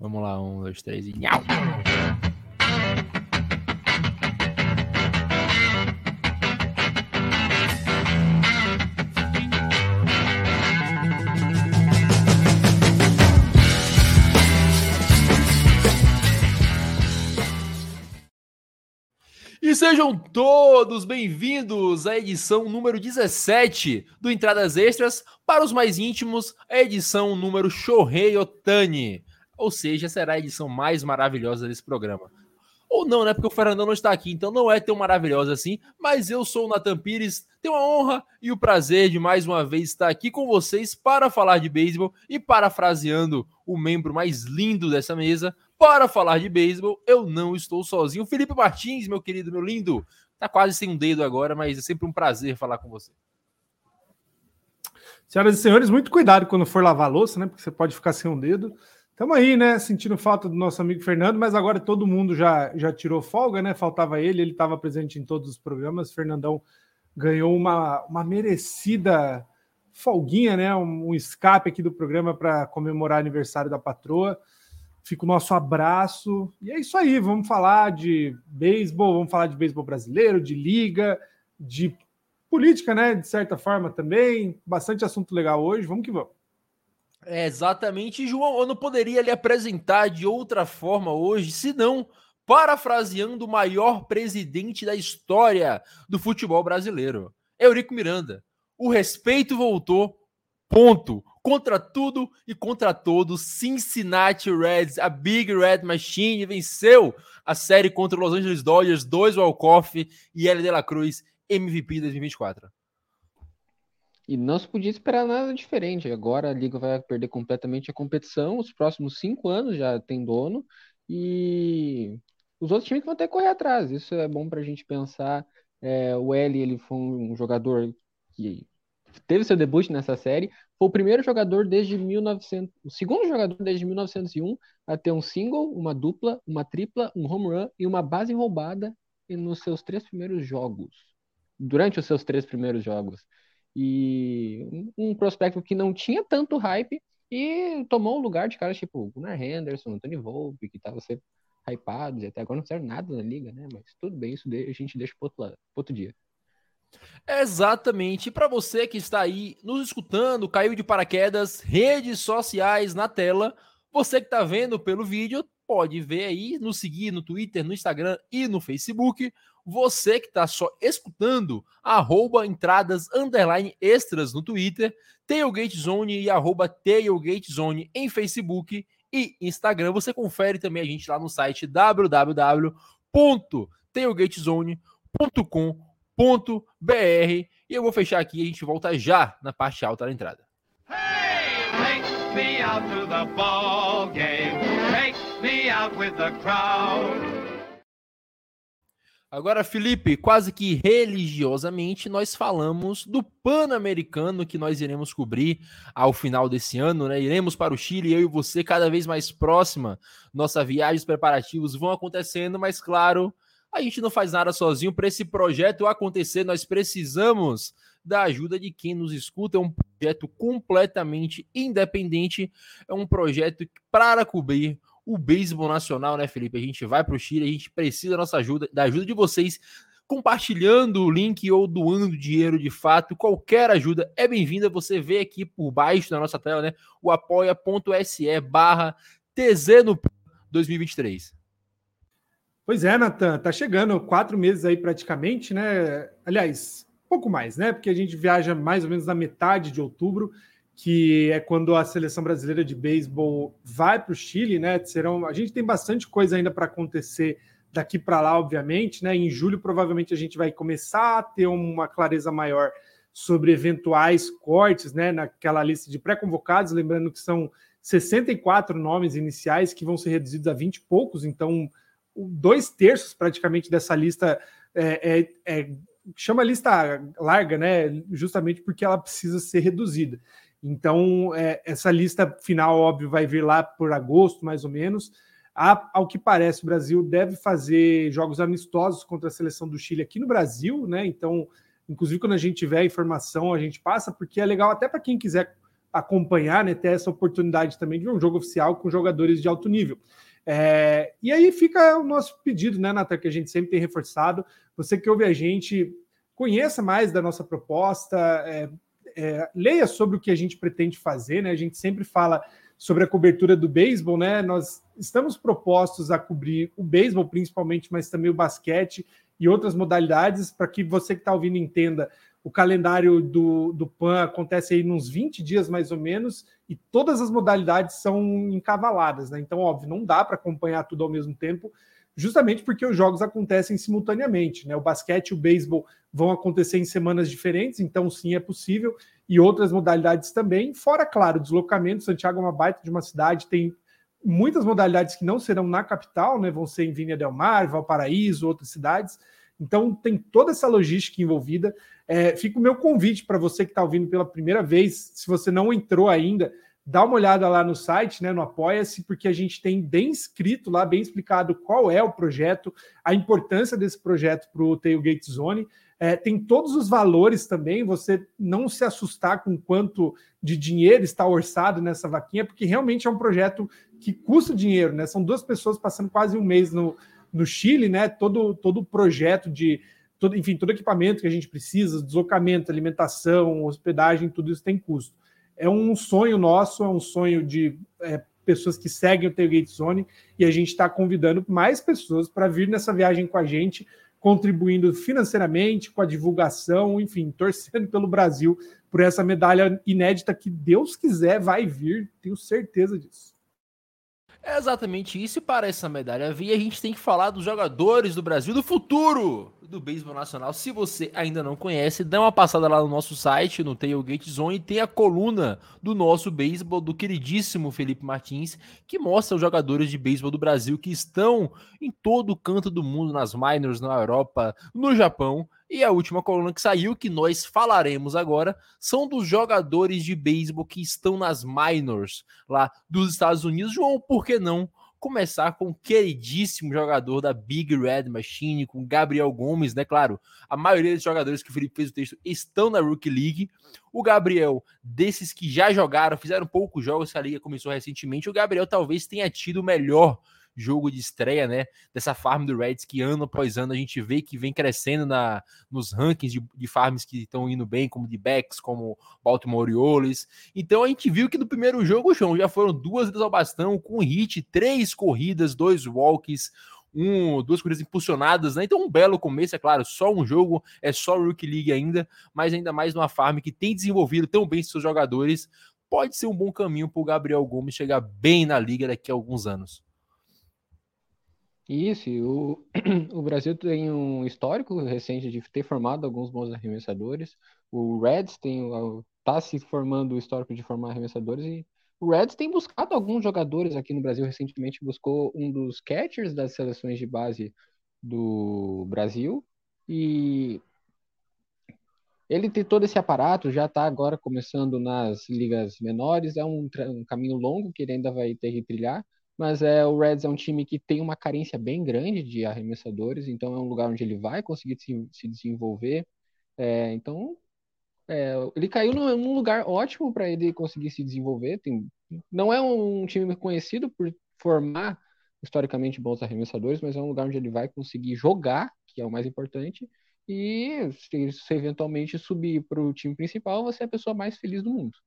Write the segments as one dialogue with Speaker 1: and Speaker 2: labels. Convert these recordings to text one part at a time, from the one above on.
Speaker 1: Vamos lá, um, dois, três e. Nhau! E sejam todos bem-vindos à edição número 17 do Entradas Extras. Para os mais íntimos, a edição número Shohei Otani. Ou seja, será a edição mais maravilhosa desse programa. Ou não, né? Porque o Fernandão não está aqui, então não é tão maravilhosa assim. Mas eu sou o Nathan Pires, tenho a honra e o prazer de mais uma vez estar aqui com vocês para falar de beisebol e parafraseando o membro mais lindo dessa mesa, para falar de beisebol, eu não estou sozinho. Felipe Martins, meu querido, meu lindo, tá quase sem um dedo agora, mas é sempre um prazer falar com você.
Speaker 2: Senhoras e senhores, muito cuidado quando for lavar a louça, né? Porque você pode ficar sem um dedo. Estamos aí, né? Sentindo falta do nosso amigo Fernando, mas agora todo mundo já, já tirou folga, né? Faltava ele, ele estava presente em todos os programas. Fernandão ganhou uma, uma merecida folguinha, né? Um, um escape aqui do programa para comemorar aniversário da patroa. Fica o nosso abraço. E é isso aí, vamos falar de beisebol, vamos falar de beisebol brasileiro, de liga, de política, né? De certa forma também. Bastante assunto legal hoje. Vamos que vamos.
Speaker 1: É, exatamente. João, eu não poderia lhe apresentar de outra forma hoje, senão parafraseando o maior presidente da história do futebol brasileiro, Eurico Miranda. O respeito voltou, ponto contra tudo e contra todos, Cincinnati Reds, a Big Red Machine, venceu a série contra os Los Angeles Dodgers, dois Walkoff e L. De La Cruz, MVP 2024.
Speaker 3: E não se podia esperar nada diferente. Agora a liga vai perder completamente a competição. Os próximos cinco anos já tem dono e os outros times vão ter que correr atrás. Isso é bom para a gente pensar. É, o L ele foi um jogador que teve seu debut nessa série, foi o primeiro jogador desde 1900, o segundo jogador desde 1901 a ter um single, uma dupla, uma tripla, um home run e uma base roubada nos seus três primeiros jogos. Durante os seus três primeiros jogos. E um, prospecto que não tinha tanto hype e tomou o lugar de caras tipo Gunnar Henderson, Anthony Volpe, que estavam sempre hypados e até agora não fizeram nada na liga, né? Mas tudo bem, isso a gente deixa para outro, outro dia.
Speaker 1: Exatamente. Para você que está aí nos escutando, caiu de paraquedas, redes sociais na tela. Você que está vendo pelo vídeo, pode ver aí, nos seguir no Twitter, no Instagram e no Facebook. Você que está só escutando, arroba entradas underline extras no Twitter, Tailgate Zone e arroba Tailgate Zone em Facebook e Instagram. Você confere também a gente lá no site www.tailgatezone.com.br br E eu vou fechar aqui e a gente volta já na parte alta da entrada. Me out to the ball game. Take me out with the crowd. Agora, Felipe, quase que religiosamente, nós falamos do Pan-Americano que nós iremos cobrir ao final desse ano, né? Iremos para o Chile, eu e você, cada vez mais próxima. Nossa viagem, os preparativos vão acontecendo, mas claro, a gente não faz nada sozinho para esse projeto acontecer. Nós precisamos da ajuda de quem nos escuta. É um projeto completamente independente. É um projeto para cobrir o beisebol nacional, né, Felipe? A gente vai para o Chile, a gente precisa da nossa ajuda, da ajuda de vocês, compartilhando o link ou doando dinheiro de fato. Qualquer ajuda é bem-vinda. Você vê aqui por baixo na nossa tela, né? O apoia.se barra TZ no 2023.
Speaker 2: Pois é, Natan, tá chegando quatro meses aí praticamente, né? Aliás, pouco mais, né? Porque a gente viaja mais ou menos na metade de outubro, que é quando a seleção brasileira de beisebol vai para o Chile, né? Serão, a gente tem bastante coisa ainda para acontecer daqui para lá, obviamente, né? Em julho provavelmente a gente vai começar a ter uma clareza maior sobre eventuais cortes, né? Naquela lista de pré-convocados, lembrando que são 64 nomes iniciais que vão ser reduzidos a 20 e poucos, então dois terços praticamente dessa lista é, é, é, chama lista larga, né? Justamente porque ela precisa ser reduzida. Então, é, essa lista final, óbvio, vai vir lá por agosto, mais ou menos. A, ao que parece, o Brasil deve fazer jogos amistosos contra a seleção do Chile aqui no Brasil, né? Então, inclusive, quando a gente tiver informação, a gente passa, porque é legal até para quem quiser acompanhar, né, ter essa oportunidade também de ver um jogo oficial com jogadores de alto nível. É, e aí fica o nosso pedido, né, Natan, que a gente sempre tem reforçado. Você que ouve a gente, conheça mais da nossa proposta, é, é, leia sobre o que a gente pretende fazer, né? A gente sempre fala sobre a cobertura do beisebol, né? Nós estamos propostos a cobrir o beisebol principalmente, mas também o basquete e outras modalidades, para que você que está ouvindo entenda. O calendário do, do PAN acontece aí nos 20 dias mais ou menos, e todas as modalidades são encavaladas, né? Então, óbvio, não dá para acompanhar tudo ao mesmo tempo, justamente porque os jogos acontecem simultaneamente, né? O basquete e o beisebol vão acontecer em semanas diferentes, então sim é possível, e outras modalidades também, fora, claro, deslocamento. Santiago é uma baita de uma cidade, tem muitas modalidades que não serão na capital, né? Vão ser em Vinha Del Mar, Valparaíso, outras cidades. Então tem toda essa logística envolvida. É, fica o meu convite para você que está ouvindo pela primeira vez, se você não entrou ainda, dá uma olhada lá no site, né, no Apoia-se, porque a gente tem bem escrito lá, bem explicado qual é o projeto, a importância desse projeto para o Tailgate Zone. É, tem todos os valores também, você não se assustar com quanto de dinheiro está orçado nessa vaquinha, porque realmente é um projeto que custa dinheiro, né? São duas pessoas passando quase um mês no, no Chile, né? Todo, todo o projeto de. Todo, enfim, todo equipamento que a gente precisa, deslocamento, alimentação, hospedagem, tudo isso tem custo. É um sonho nosso, é um sonho de é, pessoas que seguem o Tailgate Zone e a gente está convidando mais pessoas para vir nessa viagem com a gente contribuindo financeiramente com a divulgação, enfim, torcendo pelo Brasil por essa medalha inédita que Deus quiser vai vir, tenho certeza disso.
Speaker 1: É exatamente isso, e para essa medalha vir, a gente tem que falar dos jogadores do Brasil do futuro do beisebol nacional. Se você ainda não conhece, dá uma passada lá no nosso site, no Tailgate Zone, e tem a coluna do nosso beisebol, do queridíssimo Felipe Martins, que mostra os jogadores de beisebol do Brasil que estão em todo o canto do mundo, nas minors, na Europa, no Japão. E a última coluna que saiu, que nós falaremos agora, são dos jogadores de beisebol que estão nas minors lá dos Estados Unidos. João, por que não começar com o queridíssimo jogador da Big Red Machine, com Gabriel Gomes, né? Claro, a maioria dos jogadores que o Felipe fez o texto estão na Rookie League. O Gabriel, desses que já jogaram, fizeram poucos jogos, a liga começou recentemente, o Gabriel talvez tenha tido o melhor jogo de estreia, né? Dessa farm do Reds que ano após ano a gente vê que vem crescendo na, nos rankings de, de farms que estão indo bem, como de backs, como Baltimore Orioles. Então a gente viu que no primeiro jogo, João, já foram duas vezes ao bastão, com hit, três corridas, dois walks, um, duas corridas impulsionadas, né? Então, um belo começo, é claro, só um jogo, é só Rookie League ainda, mas ainda mais numa farm que tem desenvolvido tão bem seus jogadores, pode ser um bom caminho para o Gabriel Gomes chegar bem na liga daqui a alguns anos.
Speaker 3: Isso, o, o Brasil tem um histórico recente de ter formado alguns bons arremessadores. O Reds tem está se formando o histórico de formar arremessadores e o Reds tem buscado alguns jogadores aqui no Brasil recentemente buscou um dos catchers das seleções de base do Brasil e ele tem todo esse aparato, já está agora começando nas ligas menores, é um, um caminho longo que ele ainda vai ter que trilhar, mas é, o Reds é um time que tem uma carência bem grande de arremessadores, então é um lugar onde ele vai conseguir se, se desenvolver. É, então, é, ele caiu num, lugar ótimo para ele conseguir se desenvolver. Tem, não é um time conhecido por formar historicamente bons arremessadores, mas é um lugar onde ele vai conseguir jogar, que é o mais importante. E se, se eventualmente subir para o time principal, você é a pessoa mais feliz do mundo.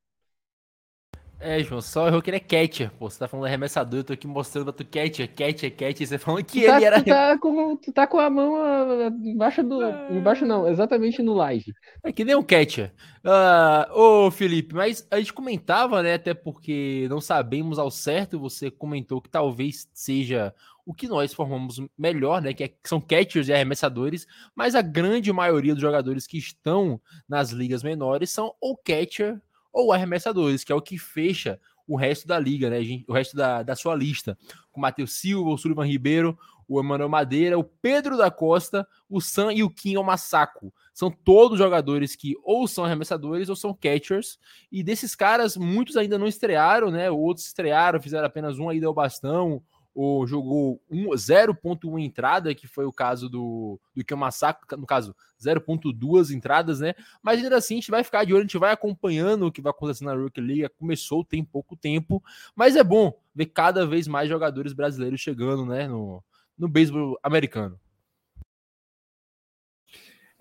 Speaker 1: É, João, só errou que ele é catcher. Pô, você tá falando arremessador, eu tô aqui mostrando pra tu catcher, catcher, catcher. Você falando que
Speaker 3: tu tá,
Speaker 1: ele era.
Speaker 3: Tu tá, com, tu tá com a mão uh, embaixo do. Ah. Embaixo não, exatamente no live.
Speaker 1: É que nem um catcher. Uh, ô, Felipe, mas a gente comentava, né? Até porque não sabemos ao certo, você comentou que talvez seja o que nós formamos melhor, né? Que, é, que são catchers e arremessadores, mas a grande maioria dos jogadores que estão nas ligas menores são ou catcher ou arremessadores, que é o que fecha o resto da liga, né? O resto da, da sua lista. Com o Matheus Silva, o Sullivan Ribeiro, o Emanuel Madeira, o Pedro da Costa, o Sam e o Kim Massaco. São todos jogadores que ou são arremessadores ou são catchers. E desses caras, muitos ainda não estrearam, né? Outros estrearam, fizeram apenas um aí ao bastão, ou jogou 0.1 entrada, que foi o caso do, do Kiyomasa, no caso 0.2 entradas, né? Mas ainda assim a gente vai ficar de olho, a gente vai acompanhando o que vai acontecer na Rookie League. Começou, tem pouco tempo, mas é bom ver cada vez mais jogadores brasileiros chegando, né, no, no beisebol americano.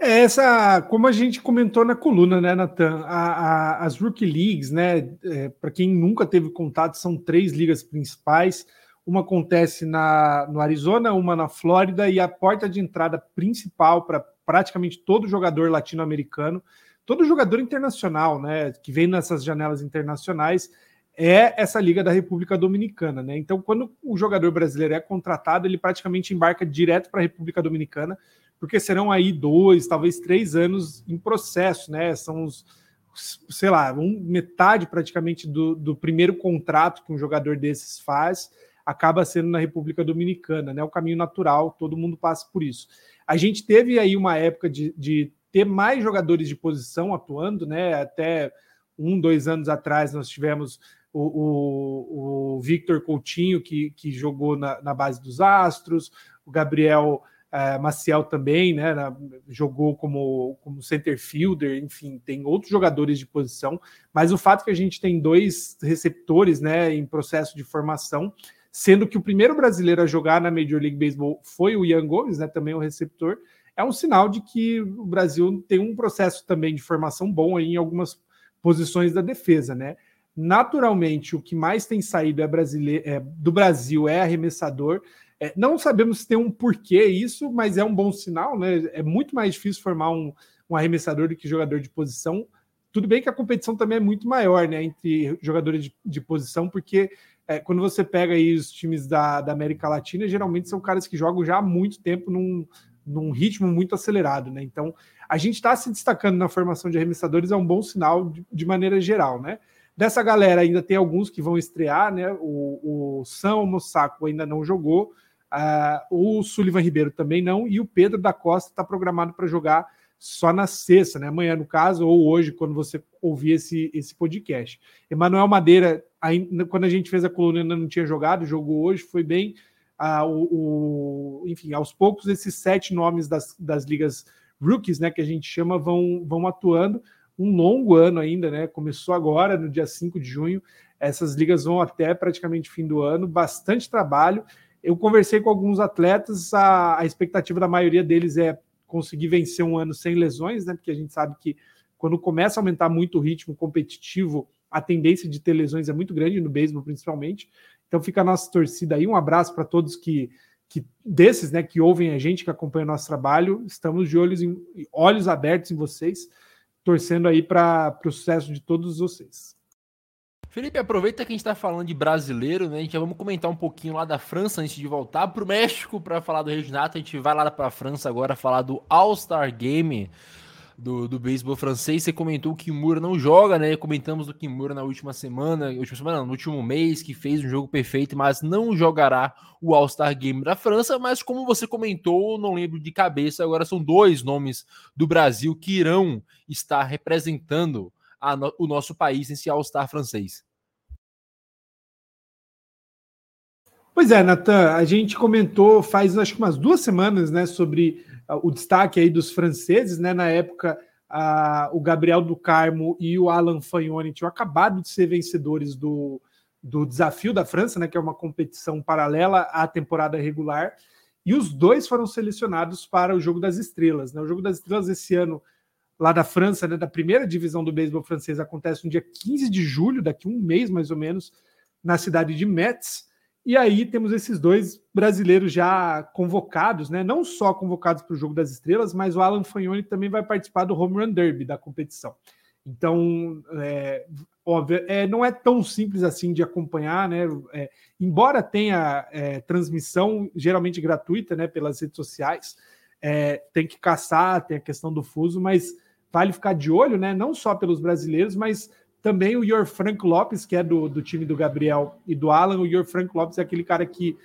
Speaker 2: É essa, como a gente comentou na coluna, né, Natan? as Rookie Leagues, né? É, Para quem nunca teve contato, são três ligas principais. Uma acontece na, no Arizona, uma na Flórida, e a porta de entrada principal para praticamente todo jogador latino-americano, todo jogador internacional, né? Que vem nessas janelas internacionais, é essa Liga da República Dominicana, né? Então, quando o jogador brasileiro é contratado, ele praticamente embarca direto para a República Dominicana porque serão aí dois, talvez três anos em processo, né? São os, sei lá, um, metade praticamente do, do primeiro contrato que um jogador desses faz acaba sendo na República Dominicana, né? O caminho natural, todo mundo passa por isso. A gente teve aí uma época de, de ter mais jogadores de posição atuando, né? Até um, dois anos atrás nós tivemos o, o, o Victor Coutinho, que, que jogou na, na base dos Astros, o Gabriel é, Maciel também, né, na, jogou como, como center fielder, enfim, tem outros jogadores de posição, mas o fato que a gente tem dois receptores, né, em processo de formação, sendo que o primeiro brasileiro a jogar na Major League Baseball foi o Ian Gomes, né, também o receptor, é um sinal de que o Brasil tem um processo também de formação bom aí em algumas posições da defesa, né? Naturalmente, o que mais tem saído é, brasileiro, é do Brasil é arremessador. É, não sabemos se tem um porquê isso, mas é um bom sinal, né? É muito mais difícil formar um, um arremessador do que jogador de posição. Tudo bem que a competição também é muito maior, né? Entre jogadores de, de posição, porque é, quando você pega aí os times da, da América Latina, geralmente são caras que jogam já há muito tempo num, num ritmo muito acelerado, né? Então, a gente está se destacando na formação de arremessadores, é um bom sinal de, de, maneira geral, né? Dessa galera ainda tem alguns que vão estrear, né? O, o São Mossaco ainda não jogou, Uh, o Sullivan Ribeiro também não, e o Pedro da Costa está programado para jogar só na sexta, né? Amanhã, no caso, ou hoje, quando você ouvir esse, esse podcast. Emanuel Madeira, quando a gente fez a coluna, ainda não tinha jogado, jogou hoje, foi bem. Uh, o, o, enfim, aos poucos, esses sete nomes das, das ligas rookies, né, que a gente chama, vão, vão atuando. Um longo ano ainda, né? Começou agora, no dia 5 de junho. Essas ligas vão até praticamente fim do ano, bastante trabalho. Eu conversei com alguns atletas, a, a expectativa da maioria deles é conseguir vencer um ano sem lesões, né? Porque a gente sabe que quando começa a aumentar muito o ritmo competitivo, a tendência de ter lesões é muito grande no beisebol, principalmente. Então fica a nossa torcida aí. Um abraço para todos que, que desses, né, que ouvem a gente, que acompanham o nosso trabalho. Estamos de olhos em, olhos abertos em vocês, torcendo aí para o sucesso de todos vocês.
Speaker 1: Felipe, aproveita que a gente está falando de brasileiro, né? A gente já vamos comentar um pouquinho lá da França antes de voltar para o México para falar do Reginato. A gente vai lá para a França agora falar do All-Star Game do, do beisebol francês. Você comentou que o Kimura não joga, né? Comentamos do Kimura na última semana, última semana, não, no último mês, que fez um jogo perfeito, mas não jogará o All-Star Game da França. Mas como você comentou, não lembro de cabeça, agora são dois nomes do Brasil que irão estar representando no, o nosso país nesse All-Star francês.
Speaker 2: Pois é, Natan, a gente comentou faz acho que umas duas semanas né, sobre uh, o destaque aí dos franceses, né? Na época, uh, o Gabriel do Carmo e o Alan Fagnoni tinham acabado de ser vencedores do, do desafio da França, né? Que é uma competição paralela à temporada regular. E os dois foram selecionados para o Jogo das Estrelas. Né? O Jogo das Estrelas esse ano lá da França, né, da primeira divisão do beisebol francês, acontece no dia 15 de julho, daqui um mês mais ou menos, na cidade de Metz. E aí temos esses dois brasileiros já convocados, né? Não só convocados para o Jogo das Estrelas, mas o Alan Fagnoni também vai participar do Home Run Derby da competição. Então, é, óbvio, é, não é tão simples assim de acompanhar, né? É, embora tenha é, transmissão geralmente gratuita, né? Pelas redes sociais, é, tem que caçar, tem a questão do fuso, mas vale ficar de olho, né? Não só pelos brasileiros, mas também o Yor Frank Lopes, que é do, do time do Gabriel e do Alan. O Yor Frank Lopes é aquele cara que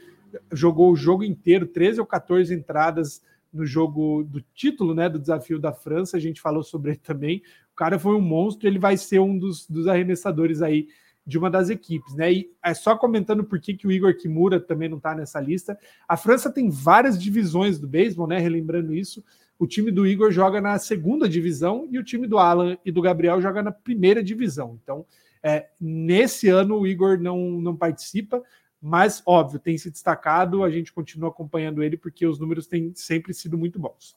Speaker 2: jogou o jogo inteiro, 13 ou 14 entradas no jogo do título, né? Do desafio da França. A gente falou sobre ele também. O cara foi um monstro, ele vai ser um dos, dos arremessadores aí de uma das equipes, né? E é só comentando por que, que o Igor Kimura também não está nessa lista. A França tem várias divisões do beisebol, né? Relembrando isso, o time do Igor joga na segunda divisão e o time do Alan e do Gabriel joga na primeira divisão. Então, é, nesse ano o Igor não, não participa, mas óbvio, tem se destacado, a gente continua acompanhando ele porque os números têm sempre sido muito bons.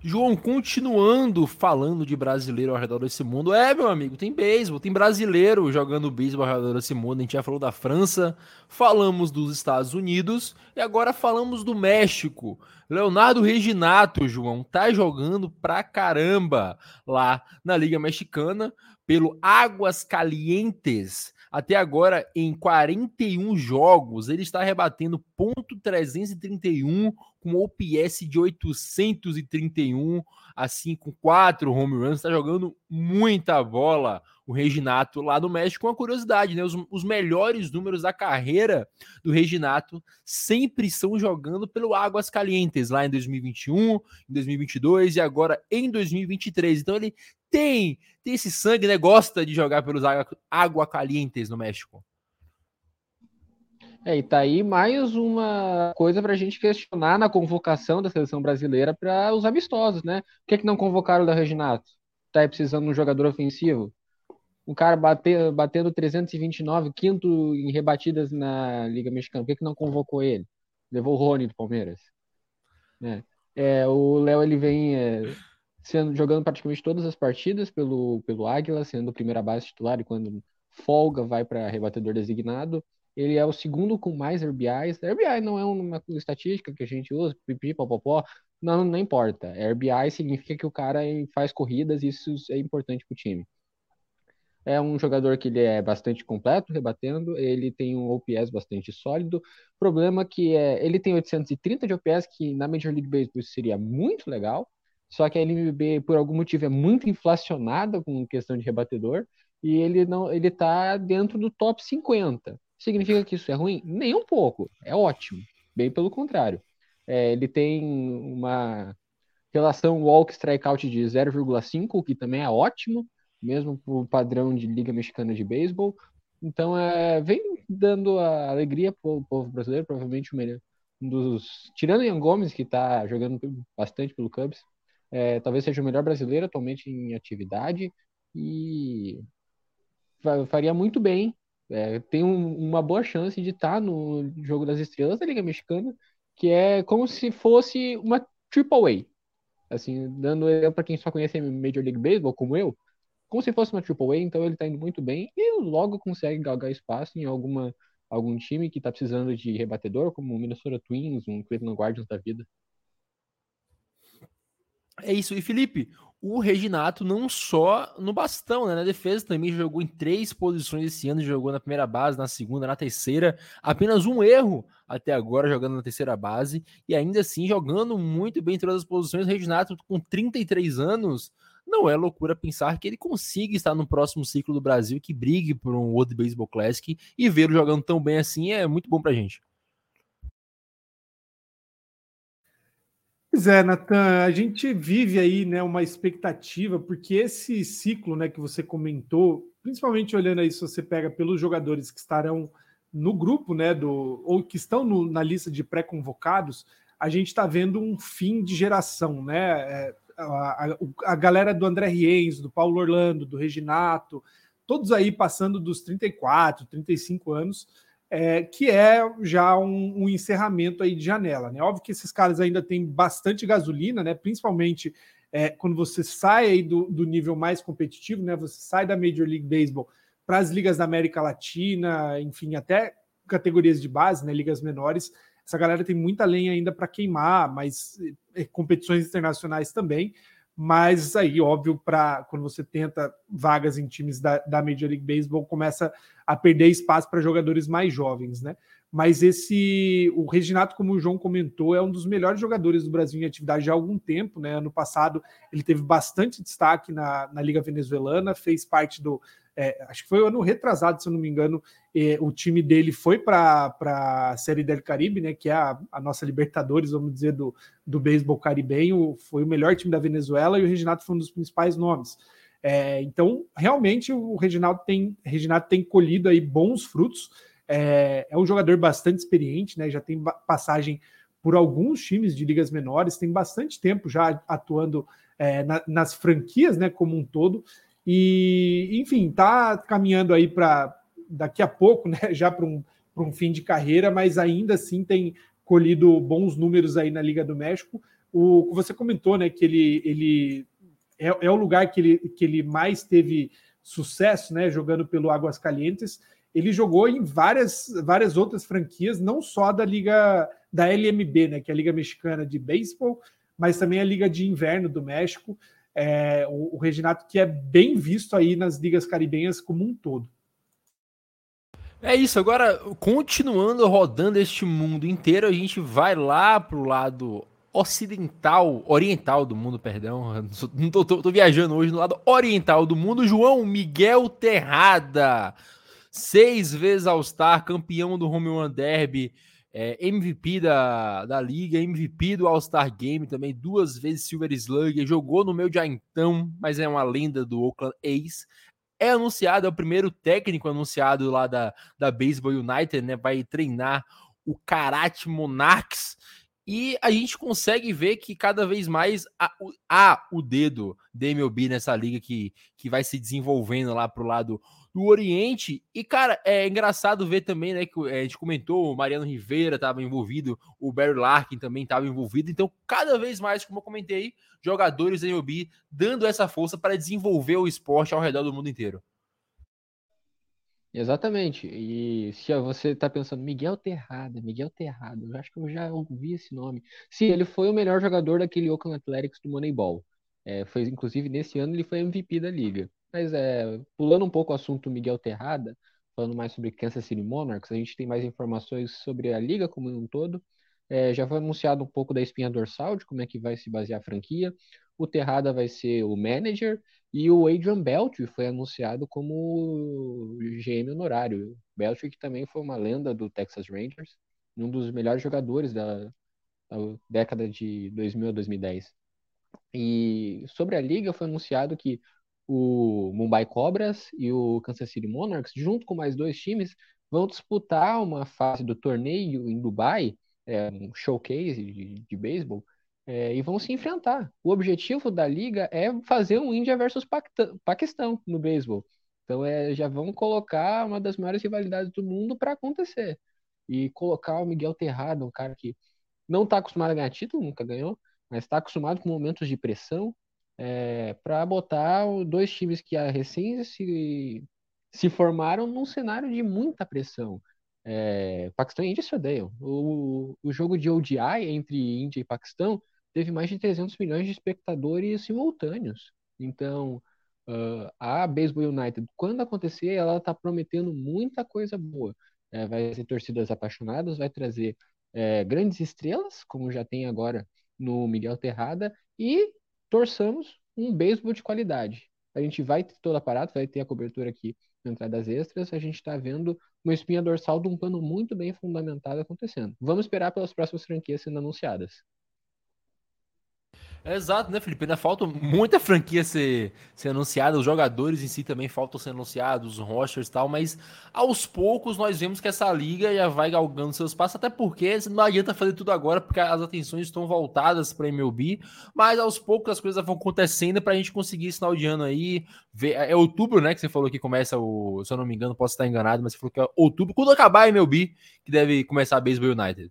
Speaker 1: João, continuando falando de brasileiro ao redor desse mundo, é, meu amigo, tem beisebol, tem brasileiro jogando beisebol ao redor desse mundo. A gente já falou da França, falamos dos Estados Unidos e agora falamos do México. Leonardo Reginato, João, tá jogando pra caramba lá na Liga Mexicana pelo Águas Calientes. Até agora, em 41 jogos, ele está rebatendo ponto 331 com OPS de 831, assim com quatro home runs, está jogando muita bola o Reginato lá no México. Uma curiosidade, né? Os, os, melhores números da carreira do Reginato sempre são jogando pelo Águas Calientes, lá em 2021, em 2022 e agora em 2023. Então ele tem, tem esse sangue, né? Gosta de jogar pelos Água Calientes no México.
Speaker 3: É, e tá aí mais uma coisa para a gente questionar na convocação da seleção brasileira para os amistosos, né? Por que, é que não convocaram o da Reginato? Tá aí precisando de um jogador ofensivo? Um cara bate, batendo 329, quinto em rebatidas na Liga Mexicana. Por que, que não convocou ele? Levou o Rony do Palmeiras. É, é o Léo ele vem é, sendo, jogando praticamente todas as partidas pelo, pelo Águila, sendo primeira base titular e quando folga vai para rebatedor designado. Ele é o segundo com mais RBIs. RBI não é uma estatística que a gente usa, pipi, popopó. Não, não importa. RBI significa que o cara faz corridas e isso é importante para o time. É um jogador que ele é bastante completo, rebatendo. Ele tem um OPS bastante sólido. Problema que é, ele tem 830 de OPS, que na Major League Baseball seria muito legal. Só que a LMB, por algum motivo, é muito inflacionada com questão de rebatedor. E ele não, ele tá dentro do top 50. Significa que isso é ruim? Nem um pouco. É ótimo. Bem pelo contrário. É, ele tem uma relação walk-strikeout de 0,5, o que também é ótimo, mesmo para o padrão de Liga Mexicana de Beisebol. Então, é, vem dando a alegria para o povo brasileiro, provavelmente o melhor. Um dos, tirando Ian Gomes, que está jogando bastante pelo Cubs, é, talvez seja o melhor brasileiro atualmente em atividade e faria muito bem é, tem um, uma boa chance de estar tá no jogo das estrelas da Liga Mexicana, que é como se fosse uma Triple A. Assim, dando para quem só conhece Major League Baseball, como eu, como se fosse uma Triple A, então ele está indo muito bem e logo consegue galgar espaço em alguma algum time que está precisando de rebatedor, como o Minnesota Twins, um Cleveland Guardians da vida.
Speaker 1: É isso. E Felipe, o Reginato não só no bastão, né? Na defesa também jogou em três posições esse ano, jogou na primeira base, na segunda, na terceira. Apenas um erro até agora jogando na terceira base e ainda assim jogando muito bem em todas as posições. O Reginato com 33 anos, não é loucura pensar que ele consiga estar no próximo ciclo do Brasil, que brigue por um World Baseball Classic e vê-lo jogando tão bem assim é muito bom pra gente.
Speaker 2: Pois é, Natan, a gente vive aí né, uma expectativa, porque esse ciclo né, que você comentou, principalmente olhando aí se você pega pelos jogadores que estarão no grupo, né, do, ou que estão no, na lista de pré-convocados, a gente está vendo um fim de geração, né? É, a, a, galera do André Rienzo, do Paulo Orlando, do Reginato, todos aí passando dos 34, 35 anos é, que é já um, um, encerramento aí de janela. Né? Óbvio que esses caras ainda têm bastante gasolina, né? principalmente é, quando você sai aí do, do, nível mais competitivo, né? você sai da Major League Baseball para as ligas da América Latina, enfim, até categorias de base, né? ligas menores. Essa galera tem muita lenha ainda para queimar, mas é, competições internacionais também mas aí, óbvio, para quando você tenta vagas em times da, da Major League Baseball, começa a perder espaço para jogadores mais jovens, né? Mas esse, o Reginato, como o João comentou, é um dos melhores jogadores do Brasil em atividade há algum tempo, né? Ano passado ele teve bastante destaque na, na Liga Venezuelana, fez parte do é, acho que foi ano retrasado, se eu não me engano, é, o time dele foi para a Série del Caribe, né, que é a, a, nossa Libertadores, vamos dizer, do, do beisebol caribenho, foi o melhor time da Venezuela e o Reginato foi um dos principais nomes. É, então, realmente, o Reginaldo tem, Reginaldo tem colhido aí bons frutos. É, é um jogador bastante experiente, né? Já tem passagem por alguns times de ligas menores, tem bastante tempo já atuando é, na, nas franquias, né, como um todo. E, enfim, tá caminhando aí para daqui a pouco, né, já para um, um fim de carreira, mas ainda assim tem colhido bons números aí na Liga do México. O você comentou, né, que ele, ele é, é o lugar que ele, que ele mais teve sucesso, né, jogando pelo Águas Calientes. Ele jogou em várias, várias outras franquias, não só da Liga da LMB, né, que é a Liga Mexicana de Beisebol, mas também a Liga de Inverno do México. É, o, Reginato que é bem visto aí nas ligas caribenhas como um todo.
Speaker 1: É isso, agora continuando rodando este mundo inteiro, a gente vai lá pro lado ocidental, oriental do mundo, perdão. Não tô, tô, tô, viajando hoje no lado oriental do mundo. João Miguel Terrada, seis vezes All-Star, campeão do Home Run Derby, é, MVP da, da liga, MVP do All-Star Game também, duas vezes Silver Slugger, jogou no meu já então, mas é uma lenda do Oakland A's. É anunciado, é o primeiro técnico anunciado lá da, da Baseball United, né? Vai treinar o Karate Monarchs e a gente consegue ver que cada vez mais há, há o dedo da MLB nessa liga que, que vai se desenvolvendo lá pro lado do Oriente. E, cara, é engraçado ver também, né, que a gente comentou, o Mariano Rivera estava envolvido, o Barry Larkin também estava envolvido. Então, cada vez mais, como eu comentei, jogadores da MLB dando essa força para desenvolver o esporte ao redor do mundo inteiro.
Speaker 3: Exatamente. E se você está pensando, Miguel Terrada, Miguel Terrada, eu acho que eu já ouvi esse nome. Sim, ele foi o melhor jogador daquele Oakland Athletics do Moneyball. É, foi, inclusive, nesse ano ele foi MVP da liga. Mas é, pulando um pouco o assunto Miguel Terrada, falando mais sobre Kansas City Monarchs, a gente tem mais informações sobre a liga como um todo. É, já foi anunciado um pouco da espinha dorsal, de como é que vai se basear a franquia. O Terrada vai ser o manager e o Adrian Beltre foi anunciado como GM honorário. Beltre que também foi uma lenda do Texas Rangers, um dos melhores jogadores da, da década de 2000 a 2010. E sobre a liga foi anunciado que o Mumbai Cobras e o Kansas City Monarchs, junto com mais dois times, vão disputar uma fase do torneio em Dubai, é, um showcase de, de beisebol, é, e vão se enfrentar. O objetivo da liga é fazer um Índia versus Paquistão no beisebol. Então é, já vão colocar uma das maiores rivalidades do mundo para acontecer. E colocar o Miguel Terrado, um cara que não está acostumado a ganhar título, nunca ganhou, mas está acostumado com momentos de pressão, é, para botar dois times que recém se, se formaram num cenário de muita pressão. É, Paquistão e Índia se odeiam. O, o jogo de ODI entre Índia e Paquistão teve mais de 300 milhões de espectadores simultâneos. Então, uh, a Baseball United, quando acontecer, ela está prometendo muita coisa boa. É, vai ter torcidas apaixonadas, vai trazer é, grandes estrelas, como já tem agora no Miguel Terrada, e torçamos um beisebol de qualidade. A gente vai ter todo aparato, vai ter a cobertura aqui na entradas extras, a gente está vendo uma espinha dorsal de um plano muito bem fundamentado acontecendo. Vamos esperar pelas próximas franquias sendo anunciadas.
Speaker 1: Exato, né, Felipe? Ainda falta muita franquia ser, ser anunciada, os jogadores em si também faltam ser anunciados, os rosters e tal, mas aos poucos nós vemos que essa liga já vai galgando seus passos, até porque não adianta fazer tudo agora, porque as atenções estão voltadas para MLB, mas aos poucos as coisas vão acontecendo para a gente conseguir esse final de ano aí. Ver, é outubro, né, que você falou que começa o, se eu não me engano, posso estar enganado, mas você falou que é outubro, quando acabar a MLB, que deve começar a Baseball United.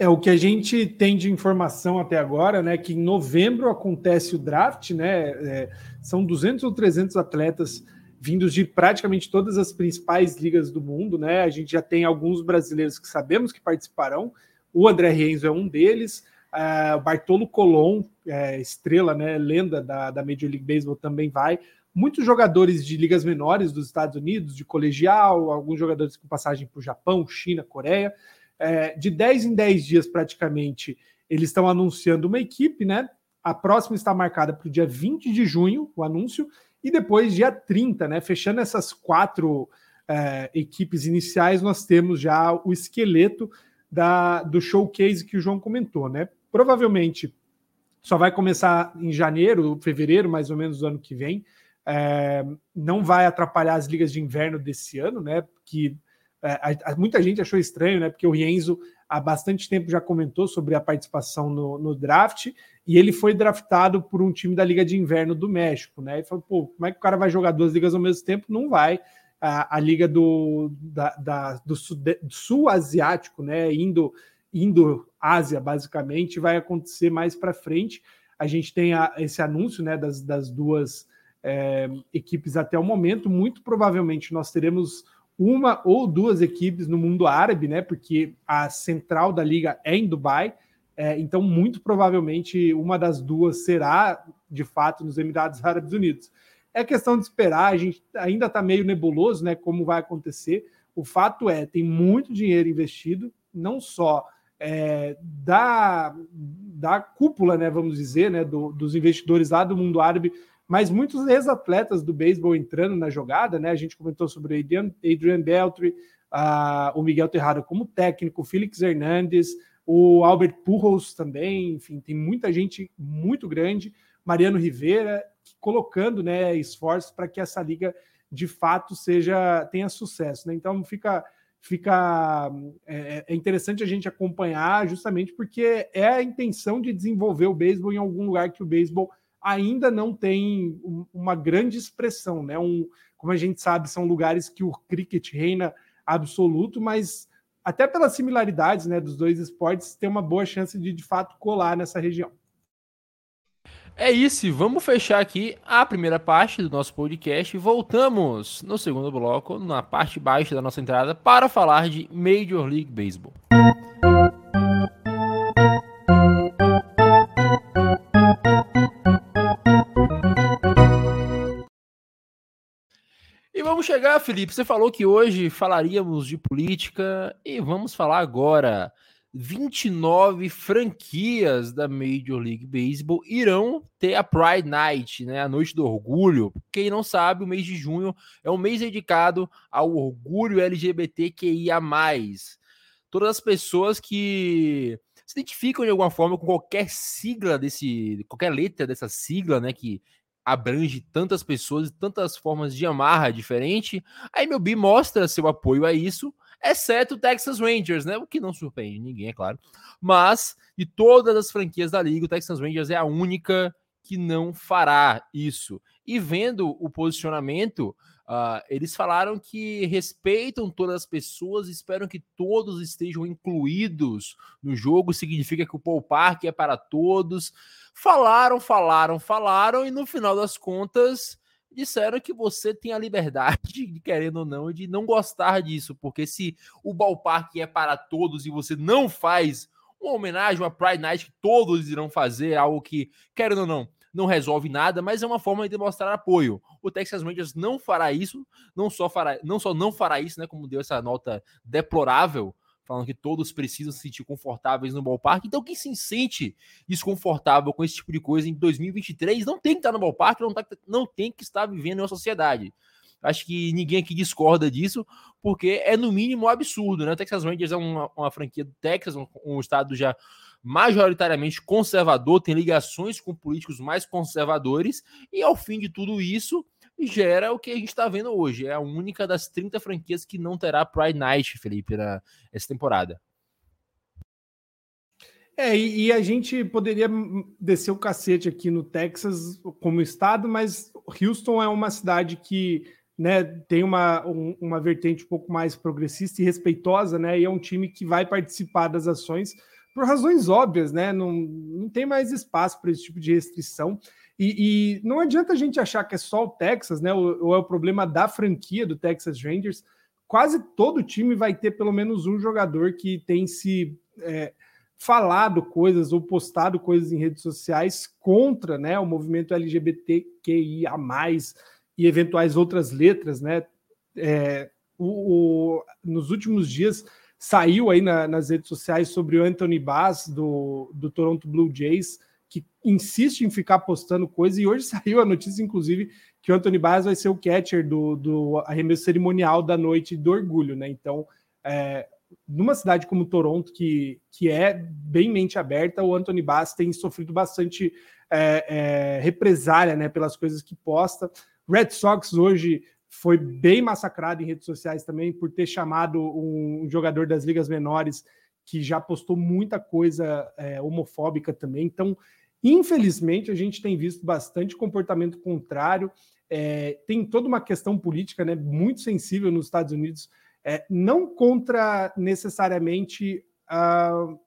Speaker 2: É o que a gente tem de informação até agora, né? Que em novembro acontece o draft, né? É, são 200 ou 300 atletas vindos de praticamente todas as principais ligas do mundo, né? A gente já tem alguns brasileiros que sabemos que participarão. O André Renzo é um deles. Uh, o Bartolo Colon, é, estrela, né? Lenda da, da Major League Baseball também vai. Muitos jogadores de ligas menores dos Estados Unidos, de colegial, alguns jogadores com passagem por Japão, China, Coreia é, de 10 em 10 dias praticamente, eles estão anunciando uma equipe, né? A próxima está marcada para o dia 20 de junho, o anúncio, e depois dia 30, né? Fechando essas quatro é, equipes iniciais, nós temos já o esqueleto da, do showcase que o João comentou, né? Provavelmente só vai começar em janeiro, fevereiro, mais ou menos do ano que vem. É, não vai atrapalhar as ligas de inverno desse ano, né? Que é, muita gente achou estranho, né? Porque o Rienzo há bastante tempo já comentou sobre a participação no, no, draft e ele foi draftado por um time da Liga de Inverno do México, né? E falou, pô, como é que o cara vai jogar duas ligas ao mesmo tempo? Não vai. A, a liga do, da, da, do, do sul asiático, né? Indo, indo Ásia, basicamente, vai acontecer mais para frente. A gente tem a, esse anúncio, né? Das, das duas é, equipes até o momento. Muito provavelmente nós teremos uma ou duas equipes no mundo árabe, né? Porque a central da liga é em Dubai. É, então, muito provavelmente, uma das duas será de fato nos Emirados Árabes Unidos. É questão de esperar, a gente ainda está meio nebuloso, né? Como vai acontecer. O fato é, tem muito dinheiro investido, não só é, da, da cúpula, né? Vamos dizer, né? Do, dos investidores lá do mundo árabe mas muitos ex-atletas do beisebol entrando na jogada, né? A gente comentou sobre o Adrian, Adrian Beltry, uh, o Miguel Terrado como técnico, o Felix Hernandes, o Albert Pujols também, enfim, tem muita gente muito grande, Mariano Rivera, colocando né, esforços para que essa liga de fato seja tenha sucesso. Né? Então fica fica é, é, interessante a gente acompanhar justamente porque é a intenção de desenvolver o beisebol em algum lugar que o beisebol ainda não tem uma grande expressão, né? Um, como a gente sabe, são lugares que o cricket reina absoluto, mas até pelas similaridades né, dos dois esportes, tem uma boa chance de de fato colar nessa região.
Speaker 1: É isso, vamos fechar aqui a primeira parte do nosso podcast voltamos no segundo bloco, na parte baixa da nossa entrada, para falar de Major League Baseball. Vamos chegar, Felipe. Você falou que hoje falaríamos de política e vamos falar agora. 29 franquias da Major League Baseball irão ter a Pride Night, né, a Noite do Orgulho. Quem não sabe, o mês de junho é um mês dedicado ao orgulho LGBTQIA+. Todas as pessoas que se identificam de alguma forma com qualquer sigla desse, qualquer letra dessa sigla, né, que abrange tantas pessoas e tantas formas de amarra diferente, a MLB mostra seu apoio a isso, exceto o Texas Rangers, né? O que não surpreende ninguém, é claro. Mas de todas as franquias da liga, o Texas Rangers é a única que não fará isso. E vendo o posicionamento, uh, eles falaram que respeitam todas as pessoas, esperam que todos estejam incluídos no jogo, significa que o Paul Park é para todos. Falaram, falaram, falaram, e no final das contas disseram que você tem a liberdade, de, querendo ou não, de não gostar disso, porque se o ballpark é para todos e você não faz uma homenagem, uma Pride Night que todos irão fazer, algo que, querendo ou não, não resolve nada, mas é uma forma de demonstrar apoio. O Texas Rangers não fará isso, não só fará, não só não fará isso, né, como deu essa nota deplorável falando que todos precisam se sentir confortáveis no ballpark. Então, quem se sente desconfortável com esse tipo de coisa em 2023 não tem que estar no ballpark, não, tá, não tem que estar vivendo em uma sociedade. Acho que ninguém aqui discorda disso, porque é no mínimo absurdo, né? O Texas Rangers é uma, uma franquia do Texas, um, um estado já majoritariamente conservador, tem ligações com políticos mais conservadores, e ao fim de tudo isso, gera o que a gente está vendo hoje. É a única das 30 franquias que não terá Pride Night, Felipe, na, essa temporada.
Speaker 2: É, e, e, a gente poderia descer o cacete aqui no Texas como estado, mas Houston é uma cidade que né, tem uma, um, uma vertente um pouco mais progressista e respeitosa, né? E é um time que vai participar das ações por razões óbvias, né? Não, não tem mais espaço para esse tipo de restrição. E, e, não adianta a gente achar que é só o Texas, né? Ou, é o problema da franquia do Texas Rangers. Quase todo time vai ter pelo menos um jogador que tem se é, falado coisas ou postado coisas em redes sociais contra né, o movimento LGBTQIA, e eventuais outras letras, né? É, o, o, nos últimos dias saiu aí na, nas redes sociais sobre o Anthony Bass do, do Toronto Blue Jays que insiste em ficar postando coisa, e hoje saiu a notícia, inclusive, que o Anthony Bass vai ser o catcher do, do arremesso cerimonial da noite do orgulho, né? Então, é, numa cidade como Toronto, que, que é bem mente aberta, o Anthony Bass tem sofrido bastante é, é, represália né, pelas coisas que posta. Red Sox hoje foi bem massacrado em redes sociais também por ter chamado um, jogador das ligas menores que já postou muita coisa é, homofóbica também. Então, infelizmente, a gente tem visto bastante comportamento contrário. É, tem toda uma questão política né, muito sensível nos Estados Unidos, é, não contra necessariamente uh,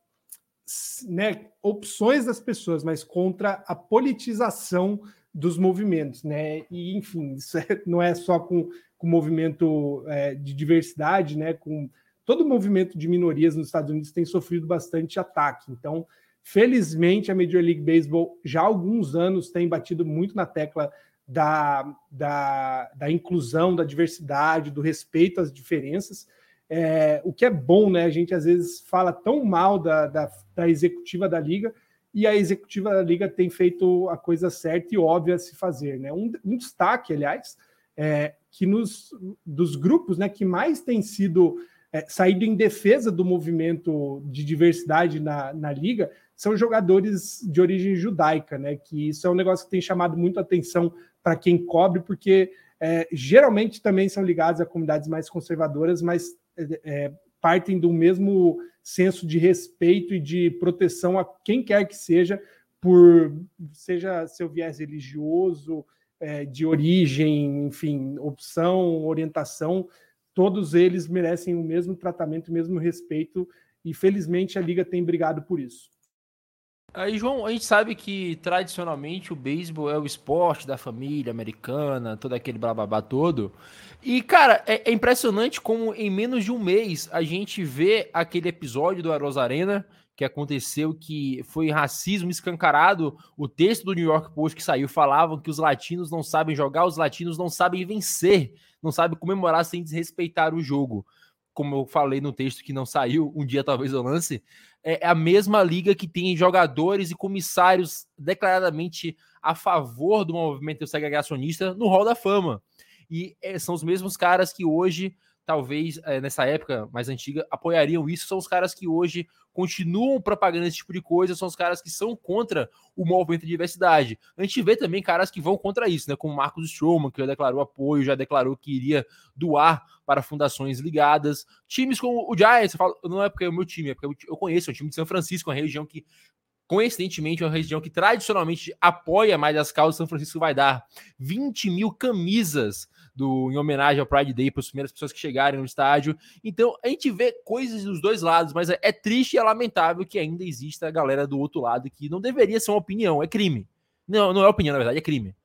Speaker 2: né, opções das pessoas, mas contra a politização dos movimentos, né? E enfim, isso é, não é só com o movimento é, de diversidade, né? Com todo movimento de minorias nos Estados Unidos tem sofrido bastante ataque. Então, felizmente, a Major League Baseball já há alguns anos tem batido muito na tecla da, da, da inclusão, da diversidade, do respeito às diferenças. É, o que é bom, né? A gente às vezes fala tão mal da, da, da executiva da liga, e a executiva da liga tem feito a coisa certa e óbvia a se fazer. Né? Um, um destaque, aliás, é que nos dos grupos né, que mais tem sido é, saído em defesa do movimento de diversidade na, na liga são jogadores de origem judaica, né? Que isso é um negócio que tem chamado muito atenção para quem cobre, porque é, geralmente também são ligados a comunidades mais conservadoras, mas é, é partem do mesmo senso de respeito e de proteção a quem quer que seja, por seja seu viés religioso, é, de origem, enfim, opção, orientação, todos eles merecem o mesmo tratamento, o mesmo respeito, e felizmente a Liga tem brigado por isso.
Speaker 1: Aí, João, a gente sabe que tradicionalmente o beisebol é o esporte da família americana, todo aquele blá todo. E, cara, é, é, impressionante como em menos de um mês a gente vê aquele episódio do Aros Arena que aconteceu que foi racismo escancarado. O texto do New York Post que saiu falavam que os latinos não sabem jogar, os latinos não sabem vencer, não sabem comemorar sem desrespeitar o jogo. Como eu falei no texto que não saiu, um dia talvez eu lance é, é a mesma liga que tem jogadores e comissários declaradamente a favor do movimento segregacionista no Hall da Fama. E é, são os mesmos caras que hoje talvez é, nessa época mais antiga apoiariam isso, são os caras que hoje continuam propagando esse tipo de coisa, são os caras que são contra o movimento de diversidade. A gente vê também caras que vão contra isso, né? Como Marcos Stroman, que já declarou apoio, já declarou que iria doar para fundações ligadas. Times como o Giants, eu falo, não é porque é o meu time, é porque eu conheço, é o time de São Francisco, uma região que coincidentemente, é uma região que tradicionalmente apoia mais as causas, São Francisco vai dar 20 mil camisas do, em homenagem ao Pride Day para as primeiras pessoas que chegarem no estádio. Então a gente vê coisas dos dois lados, mas é, é triste e é lamentável que ainda exista a galera do outro lado que não deveria ser uma opinião, é crime. Não, não é opinião, na verdade, é crime.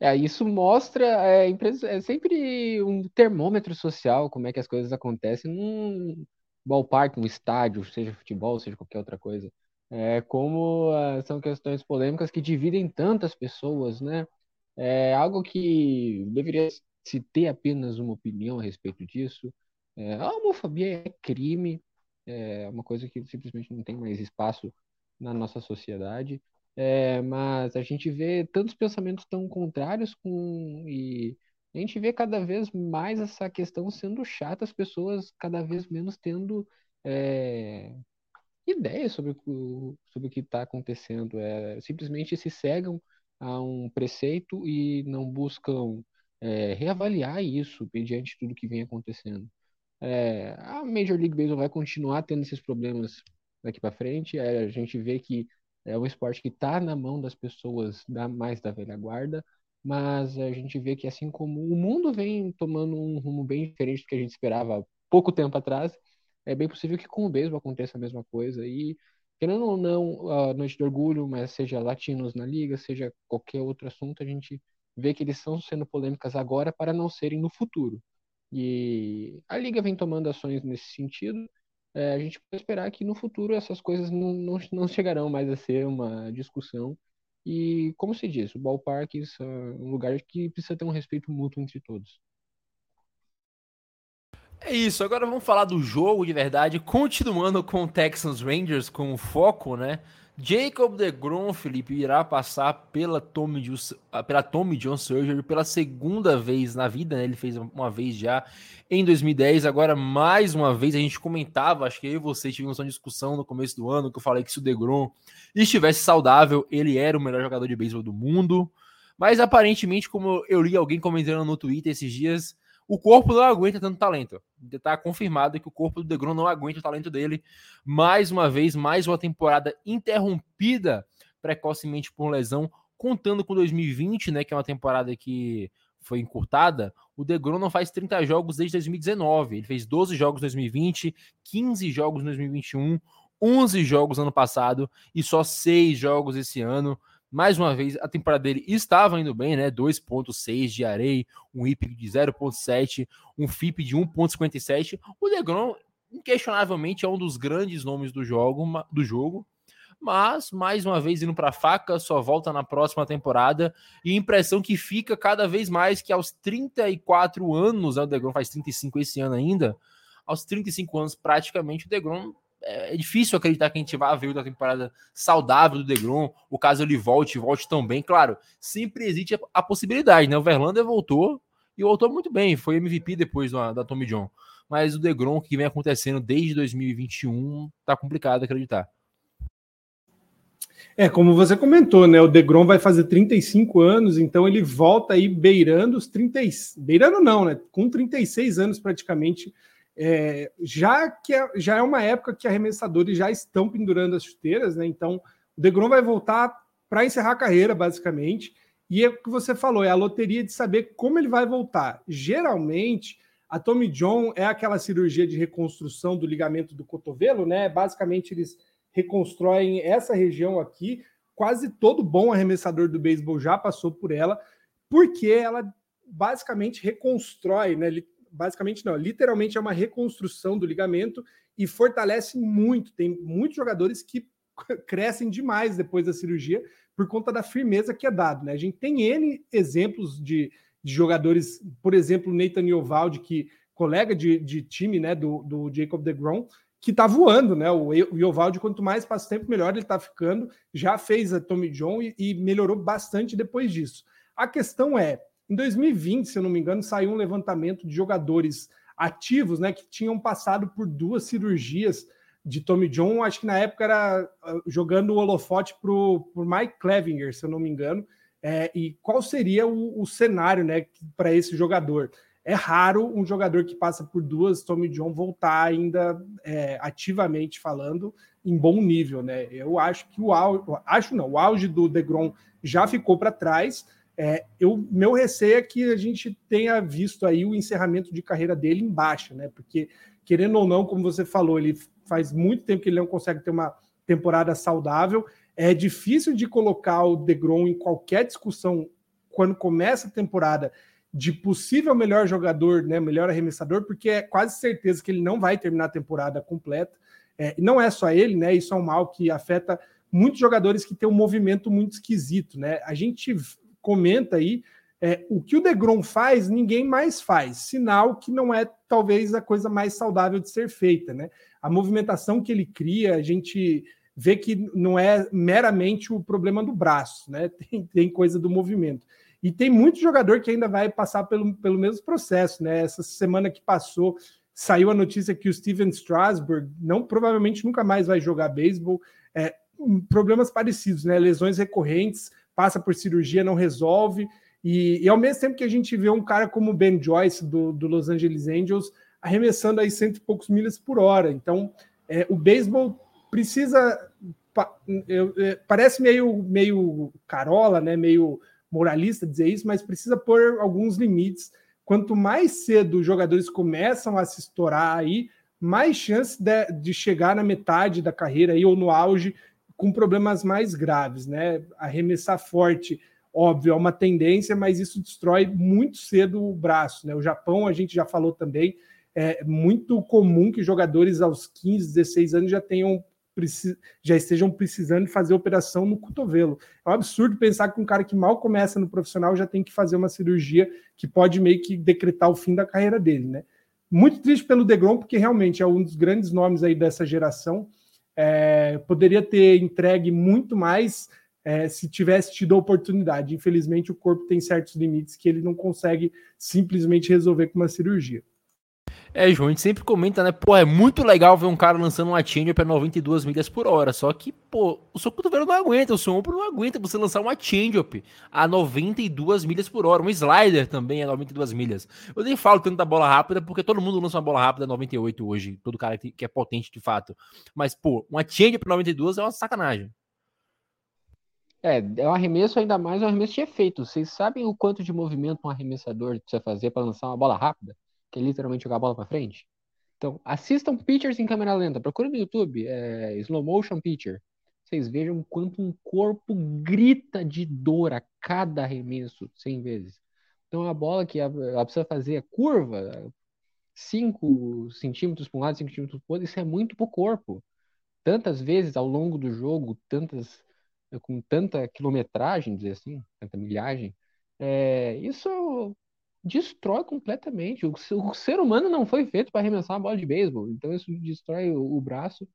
Speaker 3: É, isso mostra, é, é sempre um termômetro social, como é que as coisas acontecem num ballpark, um estádio, seja futebol, seja qualquer outra coisa. É, como uh, são questões polêmicas que dividem tantas pessoas, né? É algo que deveria se ter apenas uma opinião a respeito disso. É, a homofobia é crime, é uma coisa que simplesmente não tem mais espaço na nossa sociedade. É, mas a gente vê tantos pensamentos tão contrários com e a gente vê cada vez mais essa questão sendo chata, as pessoas cada vez menos tendo é, ideias sobre o, sobre o que está acontecendo. É, simplesmente se cegam a um preceito e não buscam é, reavaliar isso mediante tudo que vem acontecendo. É, a Major League Baseball vai continuar tendo esses problemas daqui para frente. É, a gente vê que é um esporte que está na mão das pessoas da, mais da velha guarda, mas a gente vê que assim como o mundo vem tomando um rumo bem diferente do que a gente esperava pouco tempo atrás, é bem possível que com o beisebol aconteça a mesma coisa e querendo ou não, a noite de orgulho, mas seja latinos na liga, seja qualquer outro assunto, a gente vê que eles estão sendo polêmicas agora para não serem no futuro. E a liga vem tomando ações nesse sentido. É, a gente pode esperar que no futuro essas coisas não, não, não chegarão mais a ser uma discussão. E, como se diz, o ballpark é um lugar que precisa ter um respeito mútuo entre todos.
Speaker 1: É isso, agora vamos falar do jogo de verdade, continuando com o Texans Rangers com foco, né? Jacob DeGrom, Felipe, irá passar pela Tommy, John, pela Tommy John Surgery pela segunda vez na vida, né? Ele fez uma vez já em 2010, agora mais uma vez a gente comentava, acho que eu e você tivemos uma discussão no começo do ano que eu falei que se o DeGrom estivesse saudável, ele era o melhor jogador de beisebol do mundo. Mas aparentemente, como eu li alguém comentando no Twitter esses dias, o corpo não aguenta tanto talento. Está confirmado que o corpo do DeGrom não aguenta o talento dele. Mais uma vez, mais uma temporada interrompida precocemente por lesão, contando com 2020, né, que é uma temporada que foi encurtada. O DeGrom não faz 30 jogos desde 2019. Ele fez 12 jogos em 2020, 15 jogos em 2021, 11 jogos ano passado e só 6 jogos esse ano. Mais uma vez, a temporada dele estava indo bem, né? 2.6 de areia, um IP de 0.7, um FIP de 1.57. O DeGrom, inquestionavelmente, é um dos grandes nomes do jogo, do jogo. Mas, mais uma vez, indo para faca, só volta na próxima temporada. E impressão que fica cada vez mais que aos 34 anos, né, o DeGrom faz 35 esse ano ainda, aos 35 anos, praticamente, o DeGrom é, é difícil acreditar que a gente vai ver uma temporada saudável do Degrom. O caso ele volte, volte tão bem. Claro, sempre existe a, a possibilidade, né? O Verlander voltou e voltou muito bem. Foi MVP depois da, da Tommy John. Mas o Degrom que vem acontecendo desde 2021 tá complicado acreditar.
Speaker 2: É, como você comentou, né? O Degrom vai fazer 35 anos, então ele volta aí beirando os 30. Beirando não, né? Com 36 anos praticamente é, já que é, já é uma época que arremessadores já estão pendurando as chuteiras, né? Então o Degrom vai voltar para encerrar a carreira, basicamente. E é o que você falou, é a loteria de saber como ele vai voltar. Geralmente, a Tommy John é aquela cirurgia de reconstrução do ligamento do cotovelo, né? Basicamente, eles reconstroem essa região aqui. Quase todo bom arremessador do beisebol já passou por ela, porque ela basicamente reconstrói, né? Basicamente não, literalmente é uma reconstrução do ligamento e fortalece muito. Tem muitos jogadores que crescem demais depois da cirurgia por conta da firmeza que é dado. Né? A gente tem N exemplos de, de jogadores, por exemplo, Nathan Yovaldi, que colega de, de time né, do, do Jacob DeGrom, que está voando, né? O, Yovaldi, quanto mais passa tempo, melhor ele está ficando. Já fez a Tommy John e, e melhorou bastante depois disso. A questão é, em 2020, se eu não me engano, saiu um levantamento de jogadores ativos, né, que tinham passado por duas cirurgias de Tommy John. Acho que na época era ah, jogando o holofote para o Mike Clevinger, se eu não me engano. É, e qual seria o, o cenário, né, para esse jogador? É raro um jogador que passa por duas Tommy John voltar ainda é, ativamente falando em bom nível, né? Eu acho que o auge, acho não, o auge do Degrom já ficou para trás. É, eu, meu receio é que a gente tenha visto aí o encerramento de carreira dele em baixa, né? Porque, querendo ou não, como você falou, ele faz muito tempo que ele não consegue ter uma temporada saudável. É difícil de colocar o DeGrom em qualquer discussão quando começa a temporada de possível melhor jogador, né, melhor arremessador, porque é quase certeza que ele não vai terminar a temporada completa. É, não é só ele, né? Isso é um mal que afeta muitos jogadores que têm um movimento muito esquisito, né? A gente comenta aí, é, o que o Degrom faz, ninguém mais faz. Sinal que não é talvez a coisa mais saudável de ser feita, né? A movimentação que ele cria, a gente vê que não é meramente o problema do braço, né? Tem, tem coisa do movimento. E tem muito jogador que ainda vai passar pelo, pelo mesmo processo, né? Essa semana que passou, saiu a notícia que o Steven Strasburg não provavelmente nunca mais vai jogar beisebol. É, problemas parecidos, né? Lesões recorrentes passa por cirurgia, não resolve. E, e, ao mesmo tempo que a gente vê um cara como Ben Joyce, do, do Los Angeles Angels, arremessando aí cento e poucos milhas por hora. Então, é, o beisebol precisa. Pa, eu, é, parece meio, meio carola, né? meio moralista dizer isso, mas precisa pôr alguns limites. Quanto mais cedo os jogadores começam a se estourar aí, mais chance de, de chegar na metade da carreira aí, ou no auge com problemas mais graves, né? Arremessar forte, óbvio, é uma tendência, mas isso destrói muito cedo o braço, né? O Japão, a gente já falou também, é muito comum que jogadores aos 15, 16 anos já tenham já estejam precisando fazer operação no cotovelo. É um absurdo pensar que um cara que mal começa no profissional já tem que fazer uma cirurgia que pode meio que decretar o fim da carreira dele, né? Muito triste pelo Degrom, porque realmente é um dos grandes nomes aí dessa geração é, poderia ter entregue muito mais é, se tivesse tido a oportunidade. Infelizmente, o corpo tem certos limites que ele não consegue simplesmente resolver com uma cirurgia.
Speaker 1: É, João, a gente sempre comenta, né? Pô, é muito legal ver um cara lançando uma change a 92 milhas por hora. Só que, pô, o seu cotovelo não aguenta, o seu ombro não aguenta você lançar uma change-up a 92 milhas por hora. Um slider também a 92 milhas. Eu nem falo tanto da bola rápida, porque todo mundo lança uma bola rápida a 98 hoje. Todo cara que é potente de fato. Mas, pô, uma change para 92 é uma sacanagem.
Speaker 3: É, é um arremesso ainda mais um arremesso de efeito. Vocês sabem o quanto de movimento um arremessador precisa fazer para lançar uma bola rápida? Que é literalmente jogar a bola para frente. Então, assistam pitchers em câmera lenta. Procura no YouTube, é, slow motion pitcher. Vocês vejam quanto um corpo grita de dor a cada arremesso 100 vezes. Então, a bola que ela precisa fazer a curva, 5 centímetros para um lado, 5 centímetros para o outro, isso é muito para o corpo. Tantas vezes ao longo do jogo, tantas com tanta quilometragem, dizer assim, tanta milhagem, é, isso destrói completamente. O, o, ser humano não foi feito para arremessar uma bola de beisebol, então isso destrói o, o, braço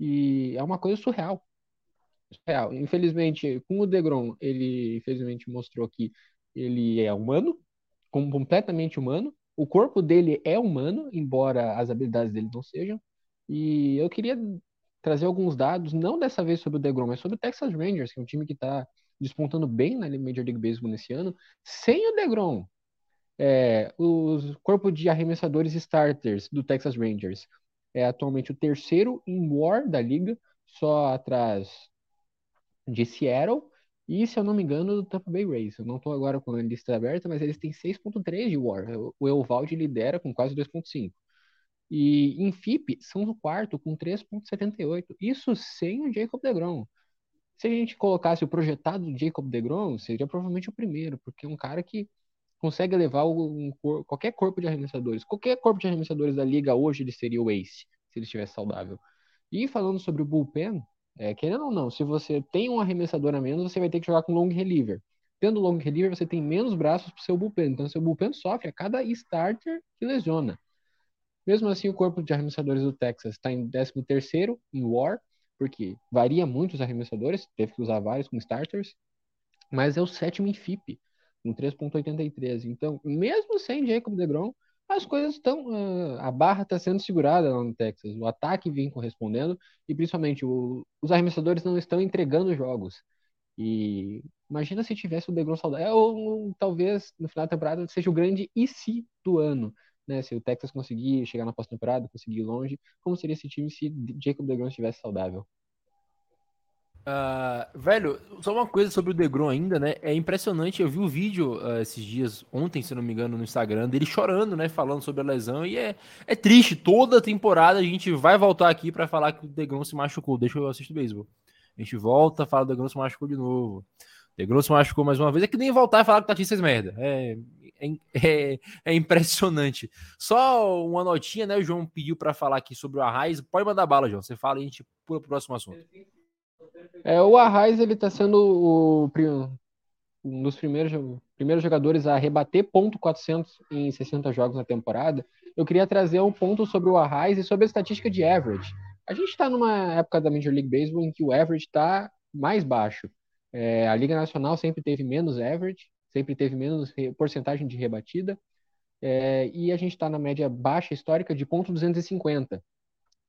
Speaker 3: e é uma coisa surreal. surreal. Infelizmente, com o Degrom, ele infelizmente mostrou que ele é humano, completamente humano. O corpo dele é humano, embora as habilidades dele não sejam. E eu queria trazer alguns dados, não dessa vez sobre o Degrom, mas sobre o Texas Rangers, que é um time que está despontando bem na Major League Baseball nesse ano. Sem o Degrom, é, o corpo de arremessadores starters do Texas Rangers é atualmente o terceiro em WAR da liga, só atrás de Seattle e, se eu não me engano, do Tampa Bay Rays. Eu não estou agora com a lista aberta, mas eles têm 6.3 de WAR. O Evaldi lidera com quase 2.5. E em FIP são o quarto com 3.78. Isso sem o Jacob DeGrom. Se a gente colocasse o projetado Jacob DeGrom, seria provavelmente o primeiro, porque é um cara que consegue levar um, qualquer corpo de arremessadores. Qualquer corpo de arremessadores da liga hoje ele seria o ace, se ele estivesse saudável. E falando sobre o bullpen, é, querendo ou não, se você tem um arremessador a menos, você vai ter que jogar com long reliever. Tendo long reliever, você tem menos braços para o seu bullpen. Então, seu bullpen sofre a cada starter que lesiona. Mesmo assim, o corpo de arremessadores do Texas está em 13º em WAR, porque varia muito os arremessadores, teve que usar vários com starters, mas é o sétimo em FIP com 3,83. Então, mesmo sem Jacob DeGrom, as coisas estão. Uh, a barra está sendo segurada lá no Texas. O ataque vem correspondendo e, principalmente, o, os arremessadores não estão entregando jogos. E imagina se tivesse o DeGrom saudável. Ou, ou talvez no final da temporada seja o grande e se do ano. Né? Se o Texas conseguir chegar na pós-temporada, conseguir ir longe, como seria esse time se Jacob DeGrom estivesse saudável?
Speaker 1: Uh, velho, só uma coisa sobre o Degrom ainda, né? É impressionante. Eu vi o um vídeo uh, esses dias, ontem, se não me engano, no Instagram, dele chorando, né? Falando sobre a lesão. E é, é triste. Toda temporada a gente vai voltar aqui para falar que o Degrom se machucou. Deixa eu assistir o beisebol. A gente volta, fala o Degrom se machucou de novo. Degrom se machucou mais uma vez. É que nem voltar e falar que o Tatis merda. É, é, é, é, impressionante. Só uma notinha, né? O João pediu para falar aqui sobre o Arraiz. Pode mandar bala, João. Você fala e a gente pula pro próximo assunto.
Speaker 3: É, o Arraes ele está sendo o, um dos primeiros, primeiros jogadores a rebater ponto 400 em 60 jogos na temporada. Eu queria trazer um ponto sobre o Arraes e sobre a estatística de average. A gente está numa época da Major League Baseball em que o average está mais baixo. É, a Liga Nacional sempre teve menos average, sempre teve menos porcentagem de rebatida. É, e a gente está na média baixa histórica de ponto 250.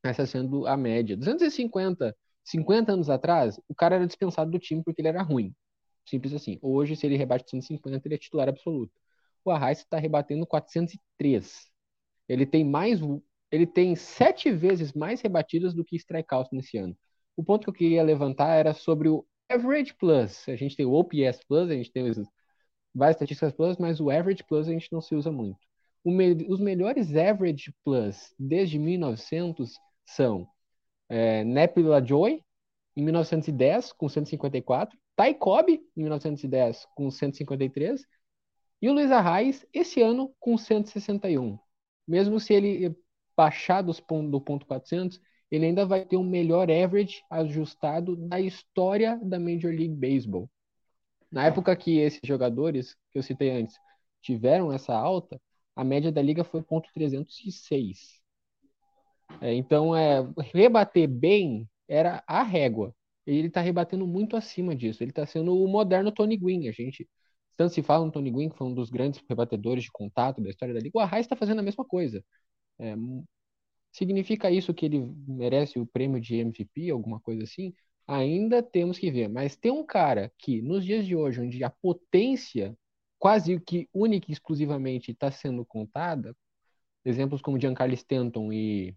Speaker 3: Essa sendo a média. 250 50 anos atrás, o cara era dispensado do time porque ele era ruim. Simples assim. Hoje, se ele rebate 150, ele é titular absoluto. O Arraes está rebatendo 403. Ele tem mais. Ele tem sete vezes mais rebatidas do que strikeouts nesse ano. O ponto que eu queria levantar era sobre o Average Plus. A gente tem o OPS Plus, a gente tem várias estatísticas Plus, mas o Average Plus a gente não se usa muito. Me, os melhores Average Plus desde 1900 são é, Nepila Joy, em 1910, com 154, Ty Cobb, em 1910, com 153, e o Luiz Arraes, esse ano, com 161. Mesmo se ele baixar dos pontos, do ponto 400, ele ainda vai ter um melhor average ajustado da história da Major League Baseball. Na época que esses jogadores, que eu citei antes, tiveram essa alta, a média da liga foi ponto 306. É, então, é, rebater bem era a régua. Ele está rebatendo muito acima disso. Ele está sendo o moderno Tony Gwynn. A gente tanto se fala no Tony Gwynn, que foi um dos grandes rebatedores de contato da história da liga. O Arraes está fazendo a mesma coisa. É, significa isso que ele merece o prêmio de MVP, alguma coisa assim? Ainda temos que ver. Mas tem um cara que, nos dias de hoje, onde a potência quase que única e exclusivamente está sendo contada, exemplos como Giancarlo Stanton e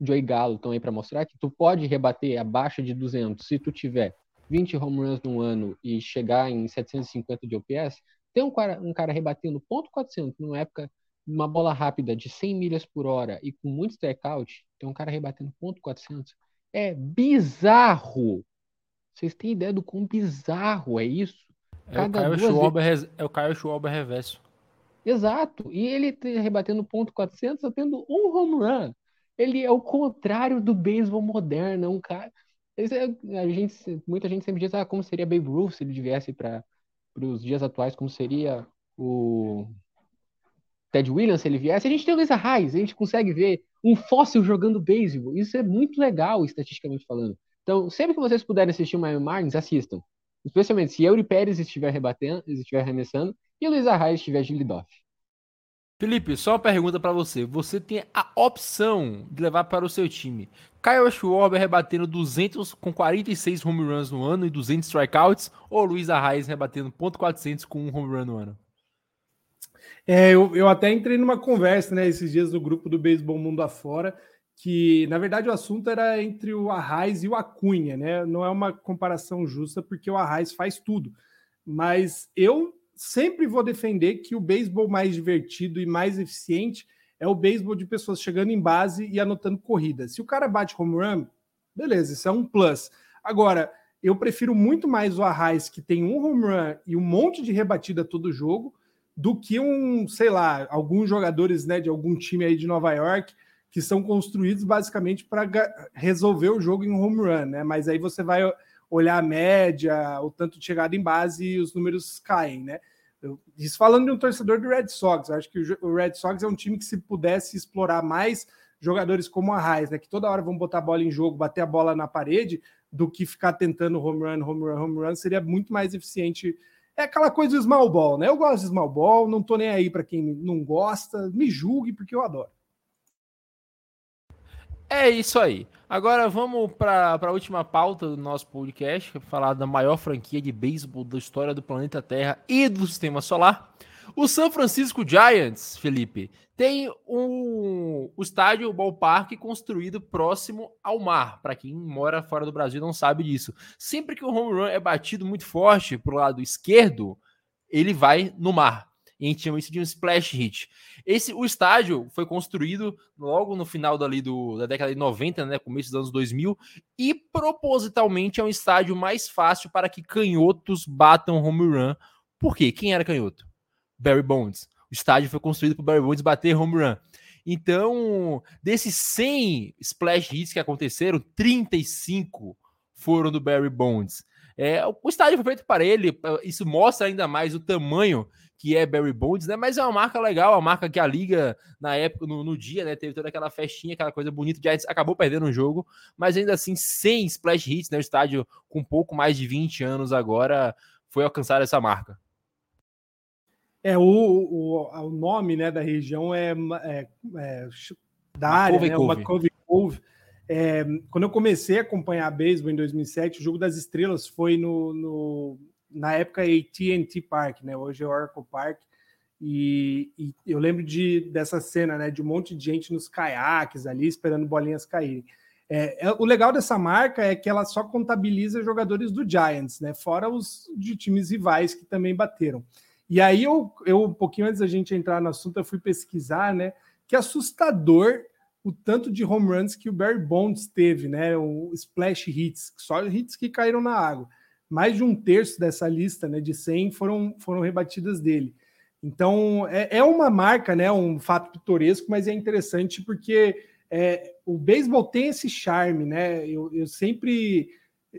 Speaker 3: Joey Gallo estão aí para mostrar que tu pode rebater abaixo de 200 se tu tiver 20 home runs no ano e chegar em 750 de OPS. Tem um cara, um cara rebatendo ponto .400 numa época uma bola rápida de 100 milhas por hora e com muito strikeout, tem um cara rebatendo ponto .400. É bizarro. Vocês têm ideia do quão bizarro é isso?
Speaker 1: É o, Caio Schwarber, vezes... é o Caio Schwarber reverso.
Speaker 3: Exato. E ele tá rebatendo ponto .400 tendo um home run. Ele é o contrário do beisebol moderno, é um cara. É, a gente, muita gente sempre diz ah, como seria Babe Ruth se ele viesse para os dias atuais, como seria o Ted Williams se ele viesse. A gente tem o Luiz Arraes, a gente consegue ver um fóssil jogando beisebol. Isso é muito legal, estatisticamente falando. Então, sempre que vocês puderem assistir o Miami Marlins, assistam. Especialmente se Eury Pérez estiver rebatendo, estiver arremessando e o Luiz Arraes estiver de leadoff.
Speaker 1: Felipe, só uma pergunta para você. Você tem a opção de levar para o seu time Kyle Schwarber rebatendo 200 com 46 home runs no ano e 200 strikeouts ou Luiz Arraes rebatendo .400 com um home run no ano?
Speaker 2: É, eu, eu até entrei numa conversa né, esses dias no grupo do Beisebol Mundo Afora, que na verdade o assunto era entre o Arraes e o Acunha, né? Não é uma comparação justa porque o Arraes faz tudo. Mas eu sempre vou defender que o beisebol mais divertido e mais eficiente é o beisebol de pessoas chegando em base e anotando corrida. Se o cara bate home run, beleza, isso é um plus. Agora, eu prefiro muito mais o Arraes, que tem um home run e um monte de rebatida todo jogo, do que um, sei lá, alguns jogadores né, de algum time aí de Nova York que são construídos basicamente para resolver o jogo em home run, né? Mas aí você vai olhar a média, o tanto de chegada em base e os números caem, né? isso falando de um torcedor do Red Sox, acho que o Red Sox é um time que se pudesse explorar mais jogadores como a Raiz, né, que toda hora vão botar a bola em jogo, bater a bola na parede, do que ficar tentando home run, home run, home run, seria muito mais eficiente. É aquela coisa do small ball, né? Eu gosto de small ball, não tô nem aí para quem não gosta, me julgue porque eu adoro.
Speaker 1: É isso aí. Agora vamos para a última pauta do nosso podcast, é falar da maior franquia de beisebol da história do planeta Terra e do sistema solar. O San Francisco Giants, Felipe, tem um, o estádio ballpark construído próximo ao mar. Para quem mora fora do Brasil não sabe disso. Sempre que o home run é batido muito forte para o lado esquerdo, ele vai no mar e a gente chama isso de um splash hit. Esse, o estádio foi construído logo no final dali do, da década de 90, né, começo dos anos 2000, e propositalmente é um estádio mais fácil para que canhotos batam home run. Por quê? Quem era canhoto? Barry Bonds. O estádio foi construído para Barry Bonds bater home run. Então, desses 100 splash hits que aconteceram, 35 foram do Barry Bonds. É, o estádio foi feito para ele, isso mostra ainda mais o tamanho que é Barry Bonds, né? Mas é uma marca legal, uma marca que a liga, na época, no, no dia, né? Teve toda aquela festinha, aquela coisa bonita. O acabou perdendo o jogo, mas ainda assim, sem splash hits, né? O estádio com um pouco mais de 20 anos agora foi alcançar essa marca.
Speaker 2: É, o, o, o nome né, da região é, é, é da área, né? Uma Cove Cove é, quando eu comecei a acompanhar a beisebol em 2007, o Jogo das Estrelas foi no, no na época AT&T Park, né? Hoje é Oracle Park. E, e, eu lembro de dessa cena, né? De um monte de gente nos caiaques ali esperando bolinhas caírem. É, é, o legal dessa marca é que ela só contabiliza jogadores do Giants, né? Fora os de times rivais que também bateram. E aí eu, eu um pouquinho antes da gente entrar no assunto, eu fui pesquisar, né? Que assustador o tanto de home runs que o Barry Bonds teve, né? O splash hits, só hits que caíram na água. Mais de um terço dessa lista, né, de 100 foram, foram rebatidas dele. Então, é, é uma marca, né, um fato pitoresco, mas é interessante porque é, o beisebol tem esse charme, né? Eu, eu sempre,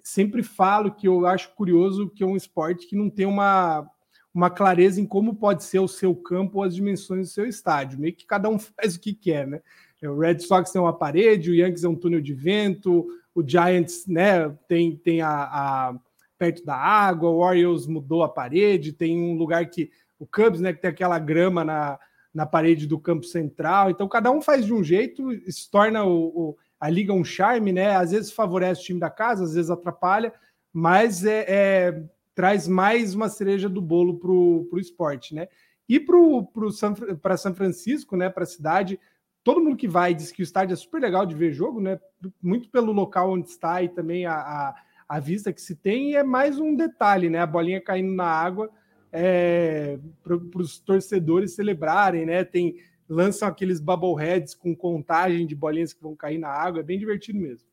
Speaker 2: sempre falo que eu acho curioso que é um esporte que não tem uma, uma clareza em como pode ser o seu campo ou as dimensões do seu estádio. Meio que cada um faz o que quer, né? O Red Sox tem uma parede, o Yankees é um túnel de vento, o Giants, né, tem, tem a, a, perto da água, o Orioles mudou a parede, tem um lugar que o Cubs, né, que tem aquela grama na, na parede do campo central. Então, cada um faz de um jeito, isso torna o, o, a liga um charme, né? Às vezes favorece o time da casa, às vezes atrapalha, mas é, é traz mais uma cereja do bolo para o esporte, né? E para San, São Francisco, né, para a cidade, todo mundo que vai diz que o estádio é super legal de ver jogo, né? Muito pelo local onde está e também a, a, a vista que se tem, e é mais um detalhe, né? A bolinha caindo na água é, para os torcedores celebrarem, né? Tem lançam aqueles bubbleheads com contagem de bolinhas que vão cair na água, é bem divertido mesmo.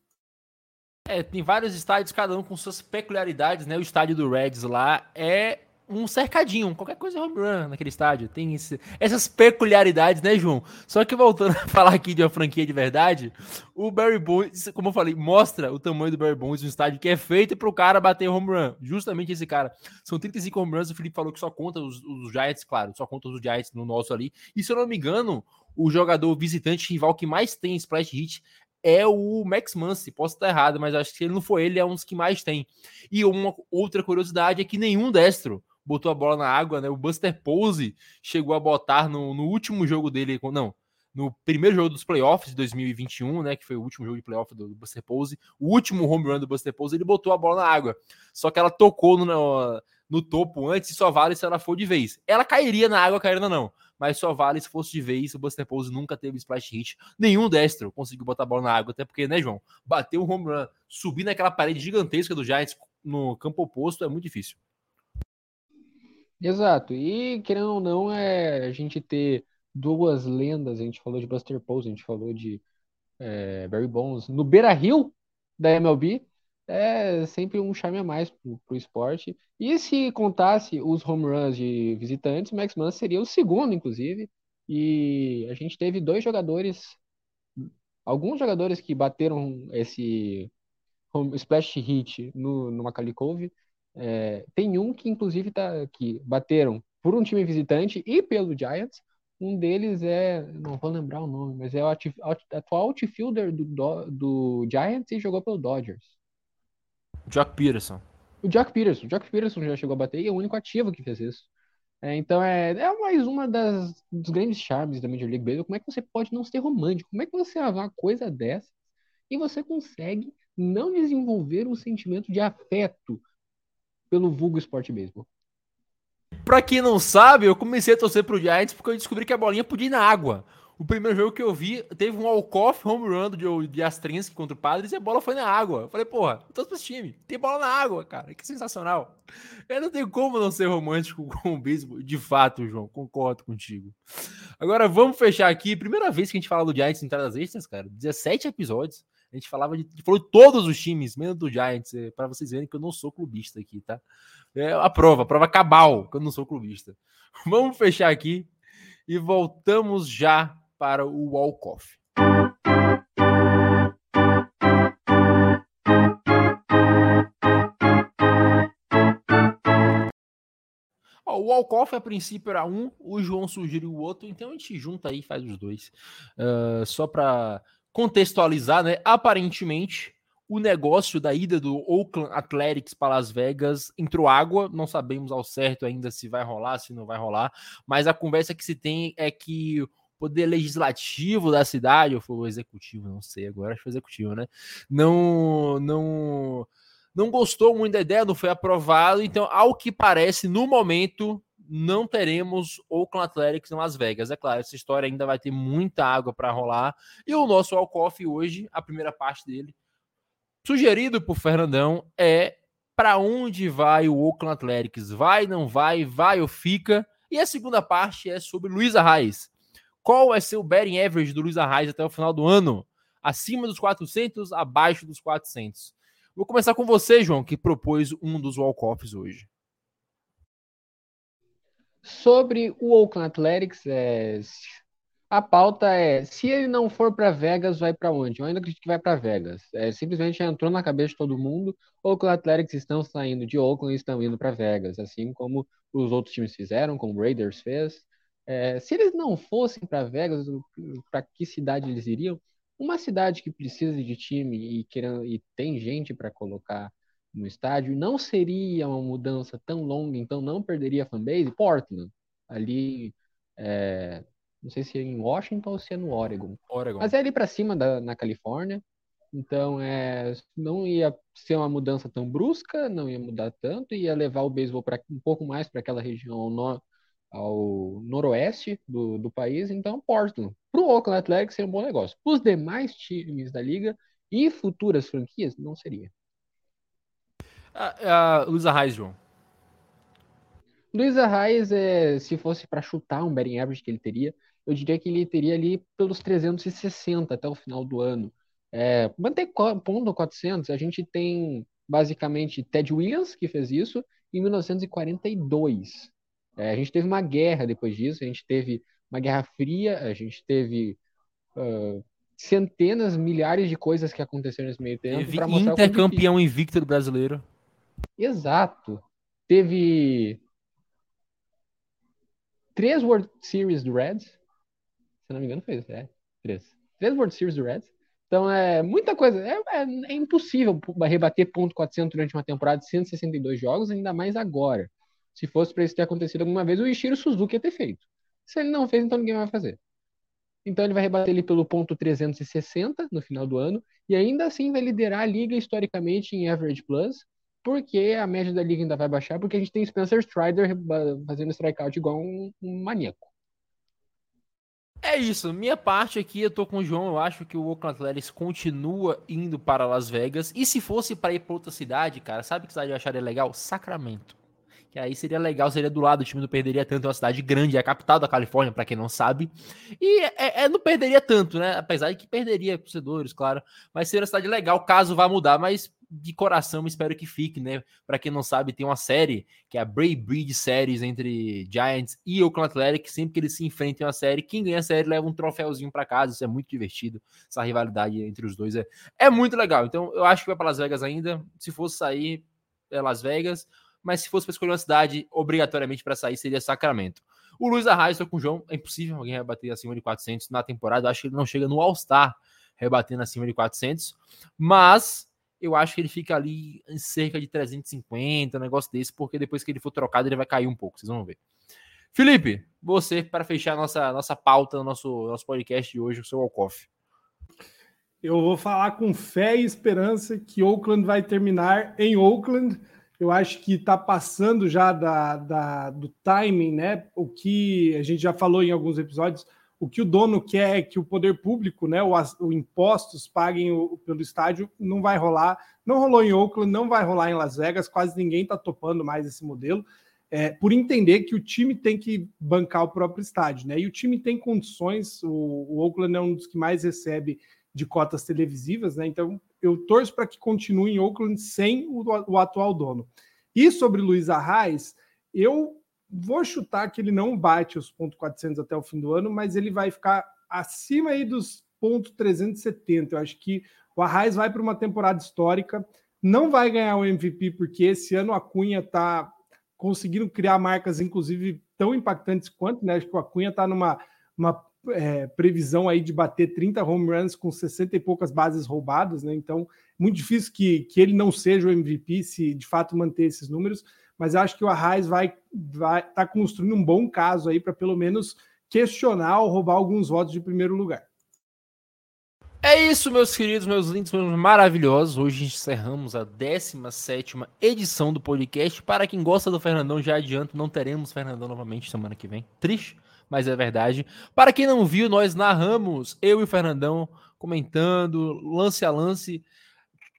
Speaker 1: É, tem vários estádios, cada um com suas peculiaridades, né? O estádio do Reds lá é um cercadinho, qualquer coisa é home run naquele estádio. Tem esse, essas peculiaridades, né, João? Só que voltando a falar aqui de uma franquia de verdade, o Barry Bonds, como eu falei, mostra o tamanho do Barry Bonds, um estádio que é feito para o cara bater home run. Justamente esse cara. São 35 home runs, o Felipe falou que só conta os, os Giants, claro, só conta os Giants no nosso ali. E se eu não me engano, o jogador visitante rival que mais tem splash hit é o Max Muncy. Posso estar errado, mas acho que se ele não for ele, é um dos que mais tem. E uma outra curiosidade é que nenhum destro botou a bola na água, né? O Buster Pose chegou a botar no, no último jogo dele, não, no primeiro jogo dos playoffs de 2021, né, que foi o último jogo de playoff do, Buster Pose, o último home run do Buster Pose, ele botou a bola na água. Só que ela tocou no, no, topo antes e só vale se ela for de vez. Ela cairia na água, caindo não mas só vale se fosse de vez. O Buster Pose nunca teve splash hit. Nenhum destro conseguiu botar a bola na água, até porque, né, João? Bateu um home run, subir naquela parede gigantesca do Giants no campo oposto é muito difícil.
Speaker 3: Exato. E, querendo ou não, é a gente ter duas lendas. A gente falou de Buster Pose, a gente falou de é, Barry Bonds no Beira Rio da MLB é sempre um charme a mais pro, pro esporte. E se contasse os home runs de visitantes, o Max Muncy seria o segundo, inclusive. E a gente teve dois jogadores, alguns jogadores que bateram esse home, splash hit no, no Macaulay Cove. É, tem um que, inclusive, tá, que bateram por um time visitante e pelo Giants. Um deles é, não vou lembrar o nome, mas é o atual outfielder do, do, do Giants e jogou pelo Dodgers.
Speaker 1: Jock Peterson.
Speaker 3: O Jock Peterson. O Jock Peterson já chegou a bater e é o único ativo que fez isso. É, então é, é mais uma das, dos grandes charmes da Major League Baseball. Como é que você pode não ser romântico? Como é que você vai uma coisa dessa e você consegue não desenvolver um sentimento de afeto pelo vulgo esporte beisebol?
Speaker 1: Pra quem não sabe, eu comecei a torcer pro Giants porque eu descobri que a bolinha podia ir na água. O primeiro jogo que eu vi, teve um walk-off home run de, de Astrinsky contra o Padres e a bola foi na água. Eu falei, porra, pra esse time. Tem bola na água, cara. Que sensacional. Eu não tenho como não ser romântico com o beisebol. De fato, João, concordo contigo. Agora vamos fechar aqui. Primeira vez que a gente fala do Giants em entradas extras, cara. 17 episódios. A gente falava de, falou de todos os times, menos do Giants, é, para vocês verem que eu não sou clubista aqui, tá? É a prova, a prova cabal, que eu não sou clubista. Vamos fechar aqui e voltamos já para o walk-off. O walk-off a princípio era um, o João sugeriu o outro, então a gente junta aí faz os dois. Uh, só para contextualizar, né? Aparentemente, o negócio da ida do Oakland Athletics para Las Vegas entrou água. Não sabemos ao certo ainda se vai rolar, se não vai rolar, mas a conversa que se tem é que poder legislativo da cidade, ou foi o executivo, não sei agora, acho que foi o executivo, né? Não, não, não gostou muito da ideia, não foi aprovado, então, ao que parece, no momento, não teremos Oakland Athletics em Las Vegas. É claro, essa história ainda vai ter muita água para rolar, e o nosso Alcoff hoje, a primeira parte dele, sugerido por Fernandão, é para onde vai o Oakland Athletics? Vai, não vai, vai ou fica? E a segunda parte é sobre Luiz Arraes. Qual ser o betting average do Luiz Arraes até o final do ano? Acima dos 400, abaixo dos 400. Vou começar com você, João, que propôs um dos walk-offs hoje.
Speaker 3: Sobre o Oakland Athletics, é... a pauta é: se ele não for para Vegas, vai para onde? Eu ainda acredito que vai para Vegas. É, simplesmente entrou na cabeça de todo mundo. Oakland Athletics estão saindo de Oakland e estão indo para Vegas, assim como os outros times fizeram, como o Raiders fez. É, se eles não fossem para Vegas, para que cidade eles iriam? Uma cidade que precisa de time e, querendo, e tem gente para colocar no estádio, não seria uma mudança tão longa, então não perderia a fanbase? Portland, ali, é, não sei se é em Washington ou se é no Oregon.
Speaker 1: Oregon.
Speaker 3: Mas é ali para cima da, na Califórnia, então é, não ia ser uma mudança tão brusca, não ia mudar tanto, ia levar o beisebol para um pouco mais para aquela região ao, no, ao noroeste do, do país, então Portland. Para o Oakland Athletics seria um bom negócio. Para os demais times da liga e futuras franquias, não seria.
Speaker 1: A, a Luísa Reis, João.
Speaker 3: Luísa Reis, é, se fosse para chutar um betting average que ele teria, eu diria que ele teria ali pelos 360 até o final do ano. É, manter ponto 400, a gente tem basicamente Ted Williams, que fez isso, em 1942. É, a gente teve uma guerra depois disso, a gente teve uma guerra fria, a gente teve uh, centenas, milhares de coisas que aconteceram nesse meio tempo.
Speaker 1: Intercampeão invicto do brasileiro.
Speaker 3: Exato. Teve três World Series do Reds. Se não me engano, foi. É, três. Três World Series do Reds. Então é muita coisa. É, é, é impossível rebater ponto 400 durante uma temporada de 162 jogos, ainda mais agora. Se fosse para isso ter acontecido alguma vez, o Ishiro Suzuki ia ter feito. Se ele não fez, então ninguém vai fazer. Então ele vai rebater ele pelo ponto 360 no final do ano e ainda assim vai liderar a liga historicamente em average plus porque a média da liga ainda vai baixar, porque a gente tem Spencer Strider fazendo strikeout igual um, um maníaco.
Speaker 1: É isso, minha parte aqui, eu tô com o João, eu acho que o Oakland Athletics continua indo para Las Vegas, e se fosse para ir para outra cidade, cara, sabe que cidade eu acharia legal? Sacramento. Que aí seria legal, seria do lado, o time não perderia tanto, é uma cidade grande, é a capital da Califórnia, para quem não sabe. E é, é, não perderia tanto, né? Apesar de que perderia torcedores, claro. Mas seria uma cidade legal, caso vá mudar, mas de coração espero que fique, né? Para quem não sabe, tem uma série que é a Bray Breed Series entre Giants e Oakland Athletics. Sempre que eles se enfrentam a série, quem ganha a série leva um troféuzinho para casa. Isso é muito divertido. Essa rivalidade entre os dois é, é muito legal. Então eu acho que vai para Las Vegas ainda. Se fosse sair, é Las Vegas mas se fosse para escolher uma cidade, obrigatoriamente para sair seria Sacramento. O Luiz Arraes, estou com o João, é impossível alguém rebater acima de 400 na temporada, acho que ele não chega no All-Star rebatendo acima de 400, mas eu acho que ele fica ali em cerca de 350, um negócio desse, porque depois que ele for trocado ele vai cair um pouco, vocês vão ver. Felipe, você, para fechar nossa, nossa pauta, nosso, nosso podcast de hoje, o seu Alcoff.
Speaker 2: Eu vou falar com fé e esperança que Oakland vai terminar em Oakland eu acho que está passando já da, da, do timing, né? O que a gente já falou em alguns episódios, o que o dono quer é que o poder público, né, o, o impostos paguem o, pelo estádio, não vai rolar. Não rolou em Oakland, não vai rolar em Las Vegas, quase ninguém está topando mais esse modelo. É, por entender que o time tem que bancar o próprio estádio, né? E o time tem condições, o, o Oakland é um dos que mais recebe de cotas televisivas, né? Então eu torço para que continue em Oakland sem o, o atual dono. E sobre Luiz Arraes, eu vou chutar que ele não bate os pontos 400 até o fim do ano, mas ele vai ficar acima aí dos pontos 370. Eu acho que o Arraes vai para uma temporada histórica, não vai ganhar o MVP porque esse ano a Cunha está conseguindo criar marcas, inclusive tão impactantes quanto, né? Acho que o Acunha está numa uma é, previsão aí de bater 30 home runs com 60 e poucas bases roubadas, né? Então, muito difícil que, que ele não seja o MVP se de fato manter esses números, mas acho que o Arraes vai vai tá construindo um bom caso aí para pelo menos questionar ou roubar alguns votos de primeiro lugar.
Speaker 1: É isso, meus queridos, meus lindos, meus maravilhosos. Hoje encerramos a 17 edição do podcast. Para quem gosta do Fernandão, já adianto, não teremos Fernandão novamente semana que vem. Triste, mas é verdade. Para quem não viu, nós narramos, eu e o Fernandão, comentando, lance a lance,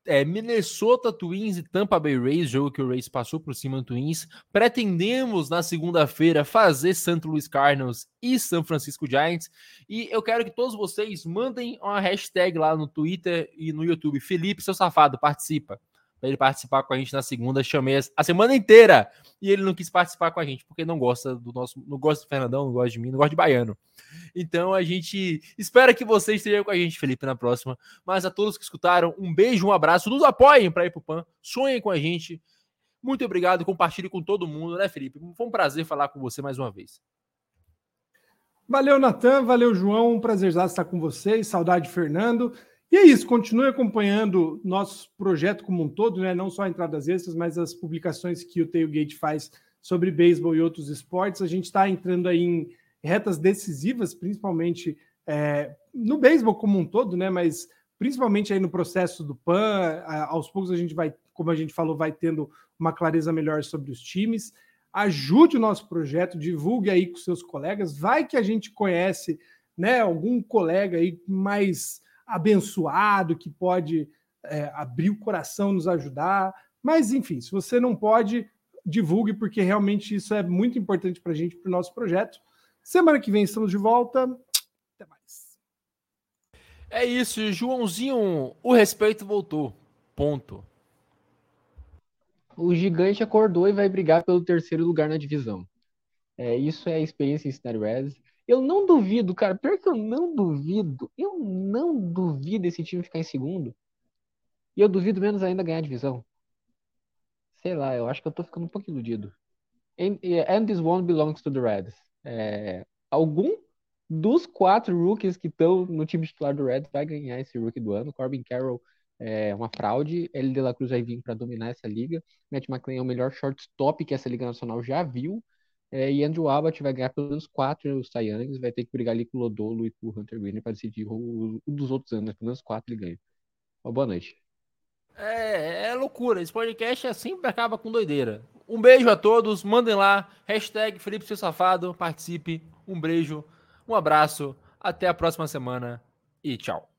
Speaker 1: é, Minnesota Twins e Tampa Bay Rays, jogo que o Rays passou por cima do Twins. Pretendemos na segunda-feira fazer St. Louis Cardinals e São Francisco Giants. E eu quero que todos vocês mandem uma hashtag lá no Twitter e no YouTube. Felipe, seu safado, participa para ele participar com a gente na segunda. Chamei a semana inteira e ele não quis participar com a gente porque não gosta do nosso, não gosta do Fernandão, não gosta de mim, não gosta de baiano. Então a gente espera que vocês estejam com a gente, Felipe, na próxima. Mas a todos que escutaram, um beijo, um abraço, nos apoiem para ir pro PAN, sonhem com a gente. Muito obrigado, compartilhe com todo mundo, né, Felipe? Foi um prazer falar com você mais uma vez.
Speaker 2: Valeu, Natan. Valeu, João. Um prazer estar com vocês. Saudade, Fernando. E é isso. Continue acompanhando nosso projeto como um todo, né? Não só entradas extras, mas as publicações que o Tailgate faz sobre beisebol e outros esportes. A gente está entrando aí em retas decisivas, principalmente é, no beisebol como um todo, né? Mas principalmente aí no processo do PAN. Aos poucos a gente vai, como a gente falou, vai tendo uma clareza melhor sobre os times ajude o nosso projeto, divulgue aí com seus colegas. Vai que a gente conhece, né, algum colega aí mais abençoado que pode é, abrir o coração, nos ajudar. Mas enfim, se você não pode, divulgue porque realmente isso é muito importante para a gente, para o nosso projeto. Semana que vem estamos de volta. Até mais.
Speaker 1: É isso, Joãozinho. O respeito voltou. Ponto
Speaker 3: o gigante acordou e vai brigar pelo terceiro lugar na divisão. É, isso é a experiência em Cincinnati Reds. Eu não duvido, cara, pior que eu não duvido, eu não duvido esse time ficar em segundo. E eu duvido menos ainda ganhar a divisão. Sei lá, eu acho que eu tô ficando um pouco iludido. And, and this one belongs to the Reds. É, algum dos quatro rookies que estão no time titular do Reds vai ganhar esse rookie do ano. Corbin Carroll é uma fraude. L. De La Cruz vai vir para dominar essa liga. Matt McLean é o melhor shortstop que essa Liga Nacional já viu. É, e Andrew Abbott vai ganhar pelo menos quatro Cy Youngs, vai ter que brigar ali com o Lodolo e com o Hunter Green para decidir um dos outros anos, pelo menos quatro ele ganha. Uma boa noite.
Speaker 1: É, é loucura. Esse podcast é sempre acaba com doideira. Um beijo a todos, mandem lá, hashtag Felipe Seu Safado, participe. Um beijo, um abraço, até a próxima semana e tchau.